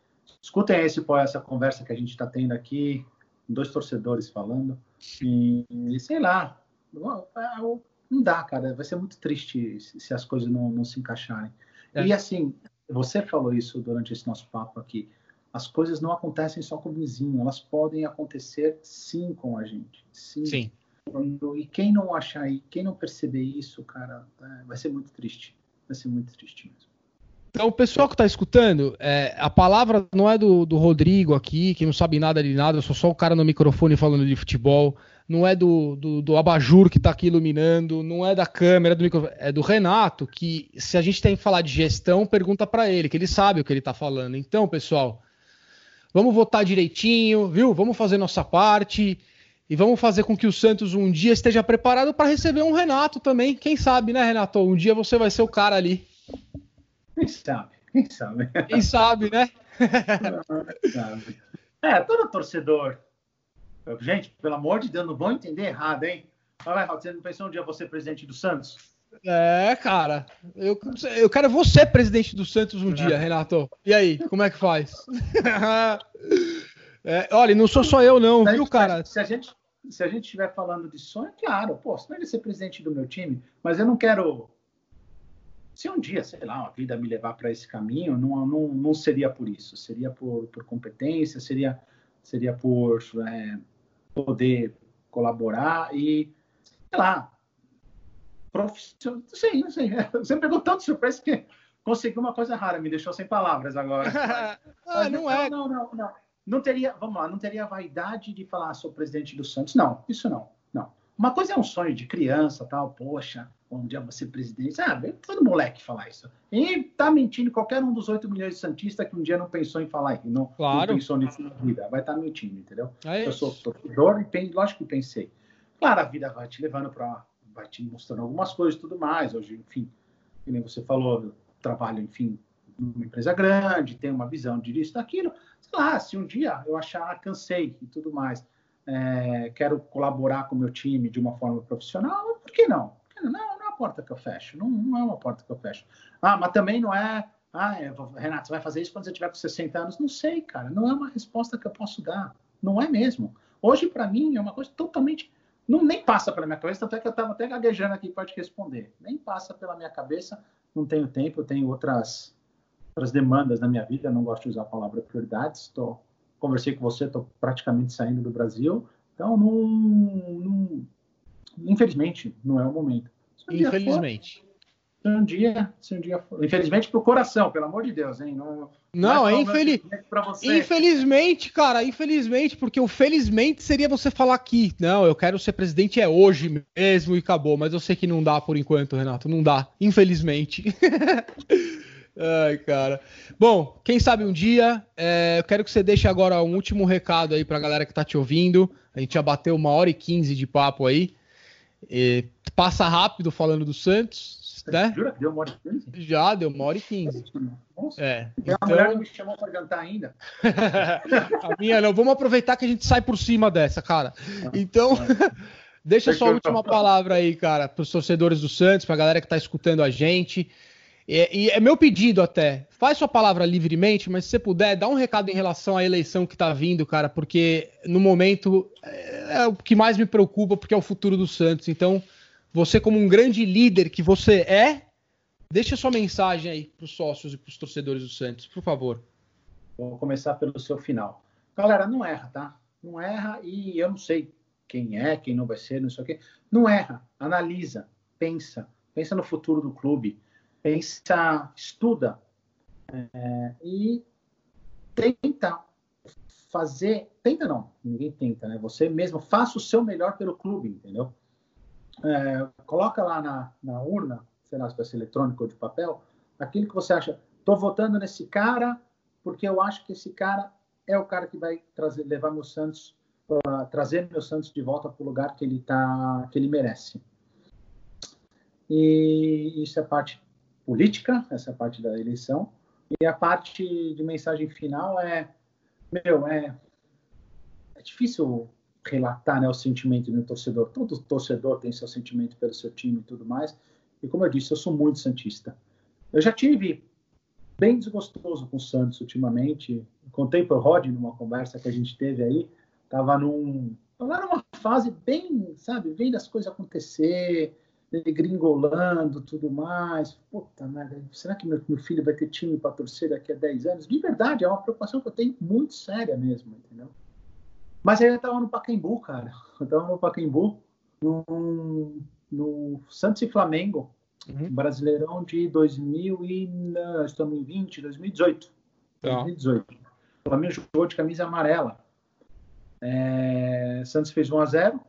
Escutem esse, essa conversa que a gente está tendo aqui, dois torcedores falando, e, e sei lá, não dá, cara, vai ser muito triste se as coisas não, não se encaixarem. É. E assim, você falou isso durante esse nosso papo aqui, as coisas não acontecem só com o vizinho, elas podem acontecer sim com a gente. Sim. sim. E quem não achar e quem não perceber isso, cara, é, vai ser muito triste. Vai ser muito triste mesmo. Então, o pessoal que está escutando, é, a palavra não é do, do, Rodrigo aqui, que não sabe nada de nada, eu sou só o cara no microfone falando de futebol. Não é do, do, do abajur que está aqui iluminando, não é da câmera, do microfone, é do Renato, que se a gente tem que falar de gestão, pergunta para ele, que ele sabe o que ele está falando. Então, pessoal, vamos votar direitinho, viu? Vamos fazer nossa parte. E vamos fazer com que o Santos um dia esteja preparado para receber um Renato também. Quem sabe, né, Renato? Um dia você vai ser o cara ali. Quem sabe? Quem sabe? Quem sabe, né? é, todo torcedor. Gente, pelo amor de Deus, não vão entender errado, hein? Fala, Renato, você não pensou um dia você presidente do Santos? É, cara. Eu, eu quero você presidente do Santos um é. dia, Renato. E aí, como é que faz? é, olha, não sou só eu, não, viu, cara? Se a gente, se a gente estiver falando de sonho, claro, pô, você vai ser presidente do meu time, mas eu não quero Se um dia, sei lá, a vida me levar para esse caminho, não, não, não seria por isso, seria por, por competência, seria, seria por é, poder colaborar e, sei lá, profissional, não sei, não sei. Você me pegou tanto surpresa que consegui uma coisa rara, me deixou sem palavras agora. ah, não, não é. Não, não, não. Não teria, vamos lá, não teria vaidade de falar, sou presidente do Santos. Não, isso não, não. Uma coisa é um sonho de criança, tal, poxa, um dia você presidente. Ah, todo moleque falar isso. E tá mentindo qualquer um dos 8 milhões de Santistas que um dia não pensou em falar isso, não, claro. não pensou nisso na vida. Vai estar tá mentindo, entendeu? É eu sou torcedor e penso, lógico que pensei. Claro, a vida vai te levando para. vai te mostrando algumas coisas e tudo mais. Hoje, enfim, que nem você falou, trabalho, enfim, numa empresa grande, tenho uma visão disso, daquilo. Sei lá, se um dia eu achar, ah, cansei e tudo mais é, quero colaborar com o meu time de uma forma profissional, por que não? Não, não é uma porta que eu fecho, não, não é uma porta que eu fecho. Ah, mas também não é, ah, Renato, você vai fazer isso quando você tiver com 60 anos? Não sei, cara, não é uma resposta que eu posso dar, não é mesmo. Hoje, para mim, é uma coisa totalmente, não nem passa pela minha cabeça, tanto é que eu estava até gaguejando aqui para te responder, nem passa pela minha cabeça, não tenho tempo, eu tenho outras, outras demandas na minha vida, não gosto de usar a palavra prioridades, estou conversei com você, estou praticamente saindo do Brasil, então não, não, infelizmente não é o momento. Um infelizmente. For, se um dia, se um dia for, infelizmente para o coração, pelo amor de Deus, hein? Não, não, é infeliz... infelizmente, cara, infelizmente, porque o felizmente seria você falar aqui, não, eu quero ser presidente é hoje mesmo e acabou, mas eu sei que não dá por enquanto, Renato, não dá, infelizmente. Ai, cara. Bom, quem sabe um dia, é, eu quero que você deixe agora um último recado aí pra galera que tá te ouvindo. A gente já bateu uma hora e quinze de papo aí. E passa rápido falando do Santos, né? Jura que deu uma hora e quinze? Já, deu uma hora e quinze. É. Então... A mulher me chamou pra jantar ainda. a minha não. Vamos aproveitar que a gente sai por cima dessa, cara. Ah, então, deixa só a última palavra aí, cara, pros torcedores do Santos, pra galera que tá escutando a gente. E, e, é meu pedido até. Faz sua palavra livremente, mas se você puder, dá um recado em relação à eleição que tá vindo, cara, porque no momento é, é o que mais me preocupa, porque é o futuro do Santos. Então, você, como um grande líder que você é, deixa sua mensagem aí para os sócios e para os torcedores do Santos, por favor. Vou começar pelo seu final. Galera, não erra, tá? Não erra e eu não sei quem é, quem não vai ser, não sei o quê. Não erra, analisa, pensa, pensa no futuro do clube pensa, estuda é, e tenta fazer, tenta não, ninguém tenta, né? Você mesmo faça o seu melhor pelo clube, entendeu? É, coloca lá na, na urna, sei lá se vai ser eletrônico ou de papel, aquilo que você acha, estou votando nesse cara porque eu acho que esse cara é o cara que vai trazer, levar meu Santos, uh, trazer meu Santos de volta para o lugar que ele tá, que ele merece. E isso é parte política, essa parte da eleição, e a parte de mensagem final é, meu, é, é difícil relatar né, o sentimento do torcedor. Todo torcedor tem seu sentimento pelo seu time e tudo mais. E como eu disse, eu sou muito santista. Eu já tive bem desgostoso com o Santos ultimamente. Contei para o Rod numa conversa que a gente teve aí. Tava num, numa fase bem, sabe, vendo as coisas acontecer, gringolando, tudo mais. Puta merda, será que meu, meu filho vai ter time para torcer daqui a 10 anos? De verdade, é uma preocupação que eu tenho muito séria mesmo, entendeu? Mas aí eu estava no Pacaembu, cara. Eu estava no Pacaembu, no, no Santos e Flamengo, uhum. Brasileirão de 2000 e, não, estamos em 20, 2018. Tá. 2018. O Flamengo jogou de camisa amarela. É, Santos fez 1 a 0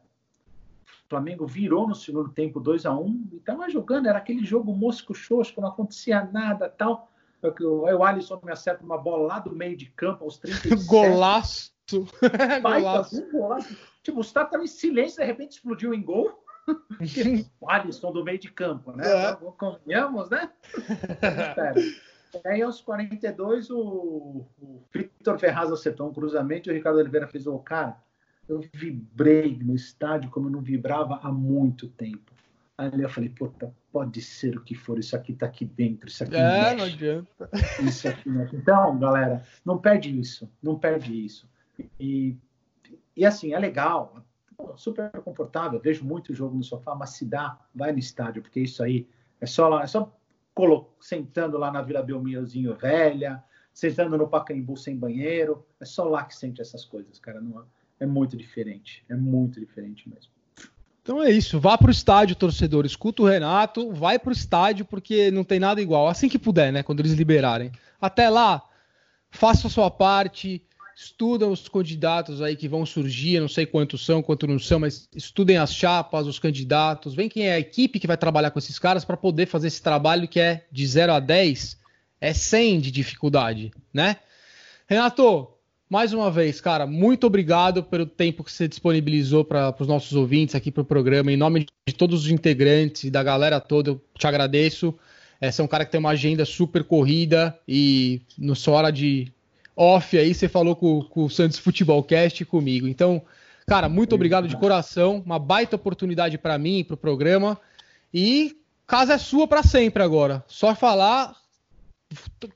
Flamengo virou no segundo tempo 2 a 1 um, e estava jogando, era aquele jogo mosco xoxo, não acontecia nada tal. Aí o Alisson me acerta uma bola lá do meio de campo aos 37. Golaço! golaço. golaço. Tipo, o Estado estava em silêncio, de repente explodiu em gol. o Alisson do meio de campo, né? É. Convenhamos, né? Aí aos 42, o, o Victor Ferraz acertou um cruzamento e o Ricardo Oliveira fez o cara eu vibrei no estádio como eu não vibrava há muito tempo. Aí eu falei, puta, pode ser o que for, isso aqui tá aqui dentro, isso aqui É, mexe. não adianta. Isso aqui mexe. Então, galera, não perde isso, não perde isso. E, e assim, é legal, super confortável, vejo muito jogo no sofá, mas se dá, vai no estádio, porque isso aí é só, é só sentando lá na Vila Belmirozinho velha, sentando no Pacaembu sem banheiro. É só lá que sente essas coisas, cara. Não, é muito diferente. É muito diferente mesmo. Então é isso. Vá para o estádio, torcedor. Escuta o Renato. Vai para o estádio porque não tem nada igual. Assim que puder, né? Quando eles liberarem. Até lá, faça a sua parte. Estudam os candidatos aí que vão surgir, não sei quantos são, quantos não são, mas estudem as chapas, os candidatos, vem quem é a equipe que vai trabalhar com esses caras para poder fazer esse trabalho que é de 0 a 10, é 100 de dificuldade, né? Renato, mais uma vez, cara, muito obrigado pelo tempo que você disponibilizou para os nossos ouvintes aqui para o programa. Em nome de todos os integrantes e da galera toda, eu te agradeço. É, você é um cara que tem uma agenda super corrida e na sua hora de off aí, você falou com, com o Santos Futebolcast comigo. Então, cara, muito obrigado de coração. Uma baita oportunidade para mim e para o programa. E casa é sua para sempre agora. Só falar.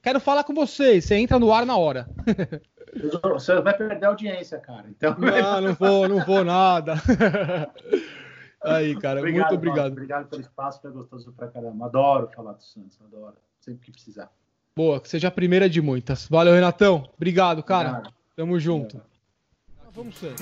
Quero falar com vocês. Você entra no ar na hora. Você vai perder a audiência, cara. Então... Não, não vou, não vou nada. Aí, cara, obrigado, muito obrigado. Mano, obrigado pelo espaço, foi gostoso pra caramba. Adoro falar do Santos, adoro. Sempre que precisar. Boa, que seja a primeira de muitas. Valeu, Renatão. Obrigado, cara. Obrigado. Tamo junto. Vamos ser.